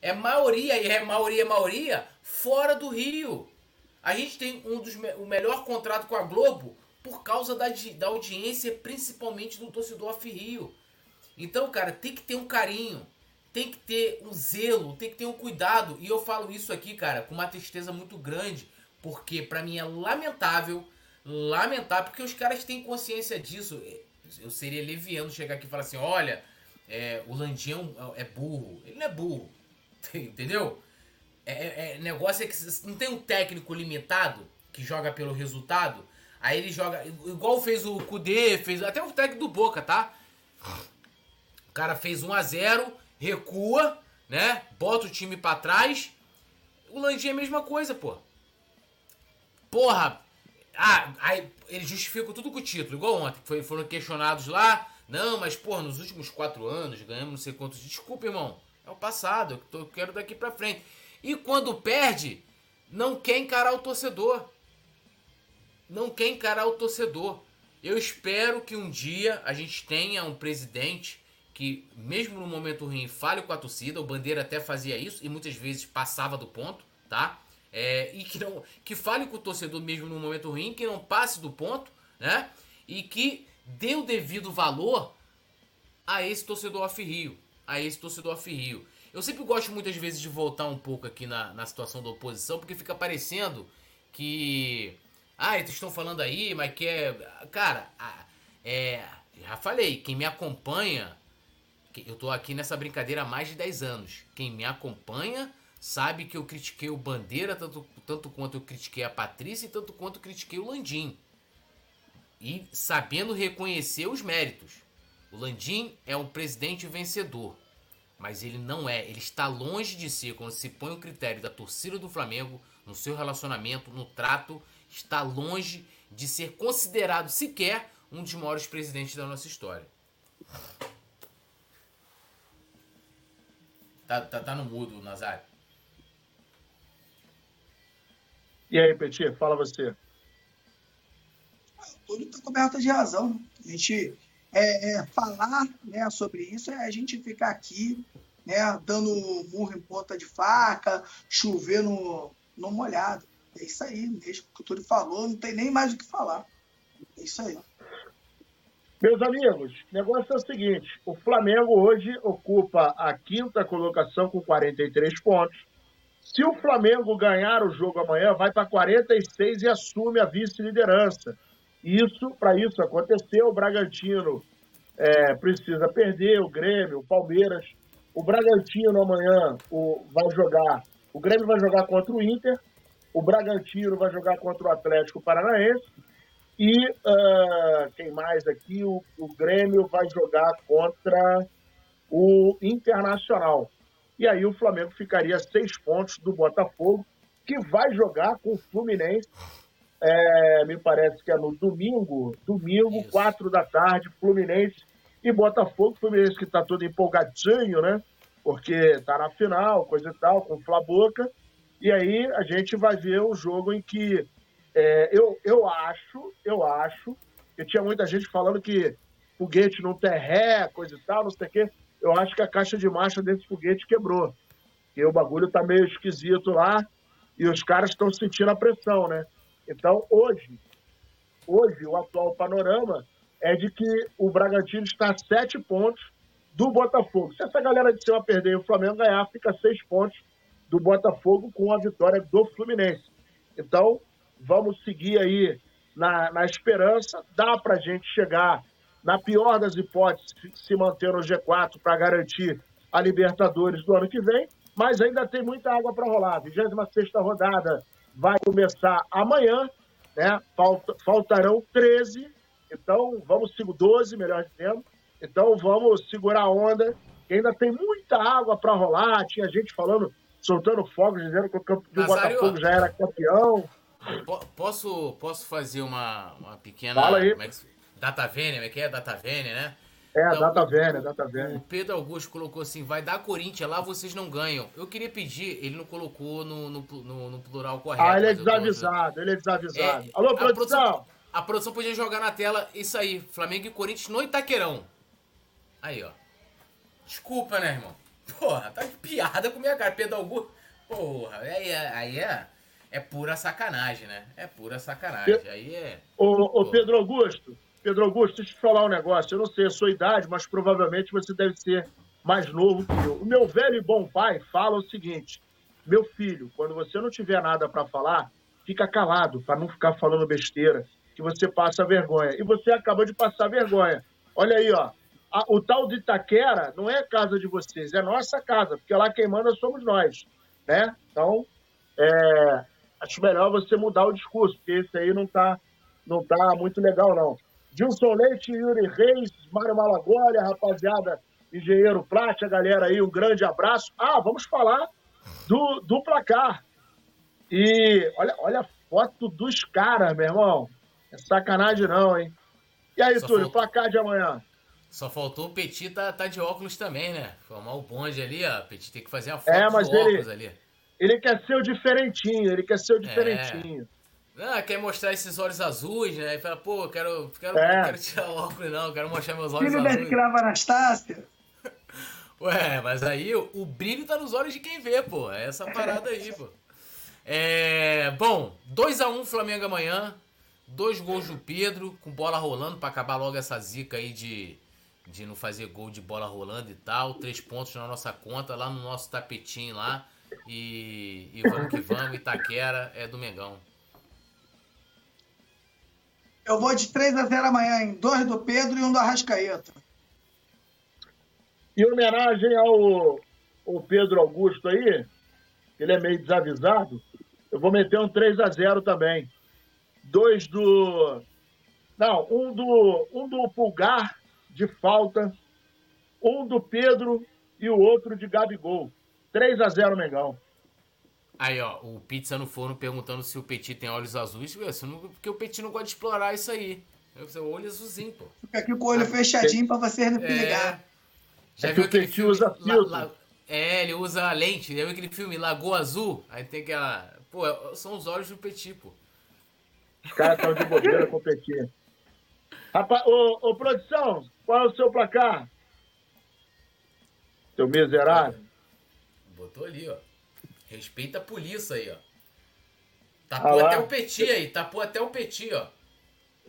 É maioria, e é maioria, maioria, fora do Rio. A gente tem um dos o melhor contrato com a Globo por causa da, da audiência, principalmente do torcedor Rio. Então, cara, tem que ter um carinho, tem que ter um zelo, tem que ter um cuidado. E eu falo isso aqui, cara, com uma tristeza muito grande, porque para mim é lamentável, lamentável, porque os caras têm consciência disso. Eu seria leviano chegar aqui e falar assim: olha, é, o Landinho é, é burro. Ele não é burro, [LAUGHS] entendeu? É, é, é, negócio é que não tem um técnico limitado que joga pelo resultado. Aí ele joga, igual fez o Kudê, fez até o técnico do Boca, tá? O cara fez 1 a 0 recua, né? Bota o time para trás. O Landim é a mesma coisa, pô. Porra, ah, aí ele justifica tudo com o título, igual ontem, foi, foram questionados lá. Não, mas, porra, nos últimos quatro anos ganhamos não sei quantos. Desculpa, irmão. É o passado, eu, tô, eu quero daqui pra frente. E quando perde, não quer encarar o torcedor. Não quer encarar o torcedor. Eu espero que um dia a gente tenha um presidente que, mesmo no momento ruim, fale com a torcida. O Bandeira até fazia isso e muitas vezes passava do ponto, tá? É, e que, não, que fale com o torcedor mesmo no momento ruim, que não passe do ponto, né? E que dê o devido valor a esse torcedor off-rio. A esse torcedor off-rio. Eu sempre gosto muitas vezes de voltar um pouco aqui na, na situação da oposição, porque fica parecendo que. Ah, eles estão falando aí, mas que é. Cara, é. Já falei, quem me acompanha eu tô aqui nessa brincadeira há mais de 10 anos. Quem me acompanha sabe que eu critiquei o Bandeira tanto, tanto quanto eu critiquei a Patrícia e tanto quanto eu critiquei o Landim. E sabendo reconhecer os méritos. O Landim é um presidente vencedor. Mas ele não é. Ele está longe de ser, quando se põe o critério da torcida do Flamengo, no seu relacionamento, no trato, está longe de ser considerado sequer um dos maiores presidentes da nossa história. Tá, tá, tá no mudo, Nazário. E aí, Petit, fala você. Tudo está coberto de razão. A gente é, é, falar né, sobre isso é a gente ficar aqui né, dando murro em ponta de faca, chover no, no molhado. É isso aí, mesmo que o Túlio falou, não tem nem mais o que falar. É isso aí. Meus amigos, o negócio é o seguinte: o Flamengo hoje ocupa a quinta colocação com 43 pontos. Se o Flamengo ganhar o jogo amanhã, vai para 46 e assume a vice-liderança. Isso, para isso acontecer, o Bragantino é, precisa perder, o Grêmio, o Palmeiras. O Bragantino amanhã o, vai jogar. O Grêmio vai jogar contra o Inter, o Bragantino vai jogar contra o Atlético Paranaense e uh, quem mais aqui? O, o Grêmio vai jogar contra o Internacional. E aí o Flamengo ficaria seis pontos do Botafogo, que vai jogar com o Fluminense. É, me parece que é no domingo, domingo, Isso. quatro da tarde, Fluminense e Botafogo. Fluminense que está todo empolgadinho, né? Porque está na final, coisa e tal, com o Flaboca. E aí a gente vai ver um jogo em que é, eu, eu acho, eu acho, que tinha muita gente falando que foguete não tem ré, coisa e tal, não sei o quê. Eu acho que a caixa de marcha desse foguete quebrou. Porque o bagulho tá meio esquisito lá e os caras estão sentindo a pressão, né? Então, hoje, hoje, o atual panorama é de que o Bragantino está a sete pontos do Botafogo. Se essa galera de cima perder e o Flamengo ganhar, fica seis pontos do Botafogo com a vitória do Fluminense. Então, vamos seguir aí na, na esperança. Dá para a gente chegar, na pior das hipóteses, se manter no G4 para garantir a Libertadores do ano que vem, mas ainda tem muita água para rolar. 26 rodada vai começar amanhã, né? Falta, faltarão 13, então vamos seguir 12, melhor dizendo. Então vamos segurar a onda, ainda tem muita água para rolar. Tinha gente falando, soltando fogos, dizendo que o, campo, Botafogo já era campeão. Posso, posso fazer uma, uma pequena. Fala aí. É data Vênia, como é que é? Data Vênia, né? É, então, data Vênia, data Vênia. O Pedro Augusto colocou assim: vai dar Corinthians lá, vocês não ganham. Eu queria pedir, ele não colocou no, no, no, no plural correto. Ah, ele é desavisado, ele é desavisado. É, Alô, produção? A produção! A produção podia jogar na tela isso aí: Flamengo e Corinthians no Itaquerão. Aí, ó. Desculpa, né, irmão? Porra, tá de piada com minha cara. Pedro Augusto. Porra, aí é. Aí é é pura sacanagem, né? É pura sacanagem. Aí é. Ô, ô Pedro Augusto, Pedro Augusto, deixa eu te falar um negócio. Eu não sei a sua idade, mas provavelmente você deve ser mais novo que eu. O meu velho e bom pai fala o seguinte: meu filho, quando você não tiver nada para falar, fica calado, para não ficar falando besteira, que você passa vergonha. E você acabou de passar vergonha. Olha aí, ó. A, o tal de Itaquera não é casa de vocês, é nossa casa, porque lá quem manda somos nós, né? Então, é, acho melhor você mudar o discurso, porque esse aí não tá, não tá muito legal, não. Gilson Leite, Yuri Reis, Mário Malagólia, rapaziada, engenheiro Plate, a galera aí, um grande abraço. Ah, vamos falar do, do placar. E olha, olha a foto dos caras, meu irmão. É sacanagem não, hein? E aí, Só Túlio, placar de amanhã? Só faltou o Petit tá, tá de óculos também, né? Formar o bonde ali, ó. Petit tem que fazer a foto é, mas ele, óculos ali. Ele quer ser o diferentinho, ele quer ser o é. diferentinho. É. Ah, quer mostrar esses olhos azuis, né? E fala, pô, quero, quero, é. quero tirar o óculos, não, quero mostrar meus olhos Filho azuis. Filho da escrava Anastácia. [LAUGHS] Ué, mas aí o, o, brilho tá nos olhos de quem vê, pô. É essa parada aí, pô. É, bom, 2x1 um Flamengo amanhã. Dois gols do Pedro, com bola rolando para acabar logo essa zica aí de, de não fazer gol de bola rolando e tal. Três pontos na nossa conta, lá no nosso tapetinho lá. E, e vamos que vamos, Itaquera é do Mengão. Eu vou de 3 a 0 amanhã, em dois do Pedro e um do Arrascaeta. Em homenagem ao, ao Pedro Augusto aí, ele é meio desavisado, eu vou meter um 3 a 0 também. Dois do. Não, um do, um do Pulgar de falta, um do Pedro e o outro de Gabigol. 3 a 0 Mengão. Aí, ó, o Pizza no Forno perguntando se o Petit tem olhos azuis. Porque o Petit não gosta de explorar isso aí. O olho azulzinho, pô. Fica aqui com o olho ah, fechadinho pra você não é... ligar. Já é viu que o Petit usa filtro. La, la... É, ele usa lente. Já viu aquele filme Lagoa Azul? Aí tem aquela... Pô, é, são os olhos do Petit, pô. Os caras estão de bobeira com o Petit. Rapaz, ô, ô, produção, qual é o seu placar? Seu miserável. Botou ali, ó. Respeita a polícia aí, ó. Tapou ah, até o Petit aí, tapou até o Petit, ó.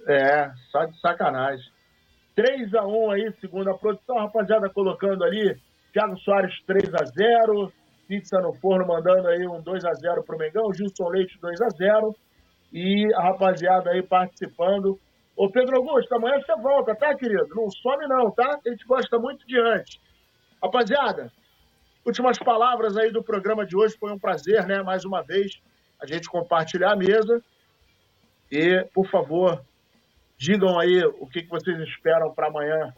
É, só de sacanagem. 3 a 1 aí, segundo a produção. Rapaziada colocando ali, Thiago Soares 3 a 0 Pizza no forno mandando aí um 2 a 0 pro Mengão, Gilson Leite 2 a 0 e a rapaziada aí participando. Ô Pedro Augusto, amanhã você volta, tá, querido? Não some não, tá? A gente gosta muito de antes. Rapaziada, últimas palavras aí do programa de hoje. Foi um prazer, né? Mais uma vez, a gente compartilhar a mesa. E, por favor, digam aí o que, vocês esperam para amanhã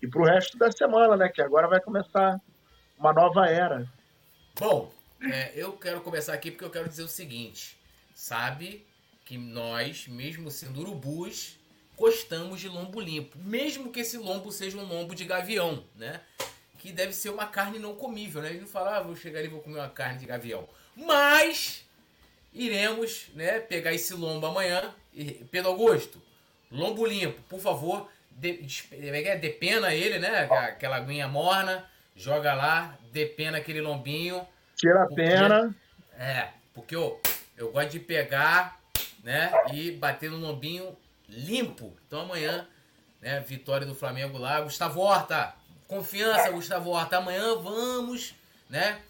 e para o resto da semana, né? Que agora vai começar uma nova era. Bom, é, eu quero começar aqui porque eu quero dizer o seguinte. Sabe que nós, mesmo sendo urubus, gostamos de lombo limpo. Mesmo que esse lombo seja um lombo de gavião, né? Que deve ser uma carne não comível, né? Eles não falam, ah, vou chegar ali e vou comer uma carne de gavião. Mas iremos, né, pegar esse lombo amanhã. Pedro Augusto, lombo limpo, por favor, de, é é? depena ele, né? Aquela aguinha morna, joga lá, depena aquele lombinho. Tira a pena. É, porque eu, eu gosto de pegar, né, e bater no lombinho limpo. Então amanhã, né, vitória do Flamengo lá. Gustavo Horta, confiança, Gustavo Horta. Amanhã vamos, né,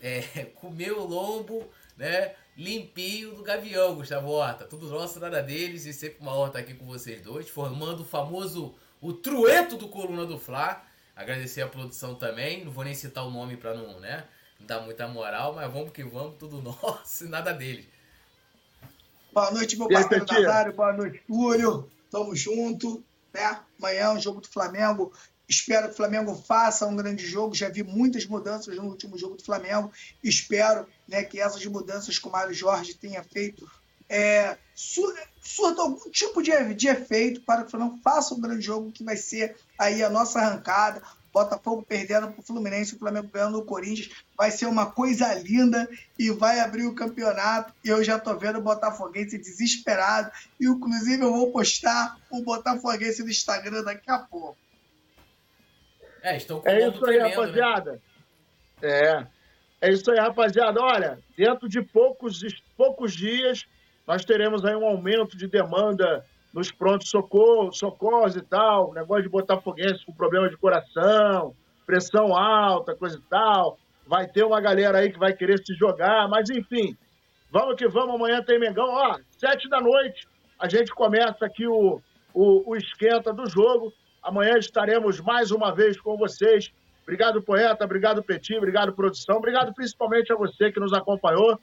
é, [LAUGHS] comer o lombo, né, limpinho do Gavião, Gustavo Horta. Tudo nosso, nada deles. E sempre uma honra estar aqui com vocês dois, formando o famoso, o trueto do Coluna do Fla. Agradecer a produção também. Não vou nem citar o nome para não, né, não dar muita moral, mas vamos que vamos, tudo [LAUGHS] nosso e nada deles. Boa noite, meu parceiro Nazário. Boa noite, Túlio. Tamo junto. Né? Amanhã é um jogo do Flamengo. Espero que o Flamengo faça um grande jogo. Já vi muitas mudanças no último jogo do Flamengo. Espero né, que essas mudanças que o Mário Jorge tenha feito é, surta algum tipo de, de efeito para que o Flamengo faça um grande jogo que vai ser aí a nossa arrancada. Botafogo perdendo para o Fluminense, o Flamengo ganhando o Corinthians. Vai ser uma coisa linda e vai abrir o campeonato. E eu já estou vendo o Botafoguense desesperado. E inclusive eu vou postar o Botafoguense no Instagram daqui a pouco. É, estão com é isso aí, tremendo, né? rapaziada. Né? É. É isso aí, rapaziada. Olha, dentro de poucos, poucos dias, nós teremos aí um aumento de demanda nos prontos socorro, socorros e tal, negócio de botafoguense com problema de coração, pressão alta, coisa e tal. Vai ter uma galera aí que vai querer se jogar, mas enfim, vamos que vamos. Amanhã tem Mengão, ó, sete da noite, a gente começa aqui o, o, o esquenta do jogo. Amanhã estaremos mais uma vez com vocês. Obrigado, poeta. Obrigado, Petit. Obrigado, produção. Obrigado principalmente a você que nos acompanhou.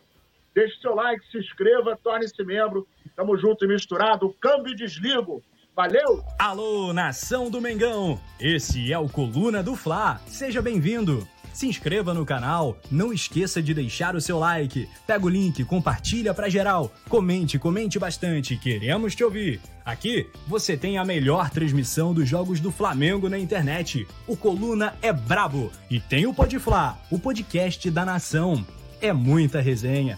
Deixe seu like, se inscreva, torne-se membro. Tamo junto e misturado. Câmbio e desligo. Valeu! Alô, nação do Mengão! Esse é o Coluna do Fla. Seja bem-vindo! Se inscreva no canal, não esqueça de deixar o seu like. Pega o link, compartilha para geral. Comente, comente bastante, queremos te ouvir. Aqui você tem a melhor transmissão dos jogos do Flamengo na internet. O Coluna é brabo e tem o Podfla, o podcast da nação. É muita resenha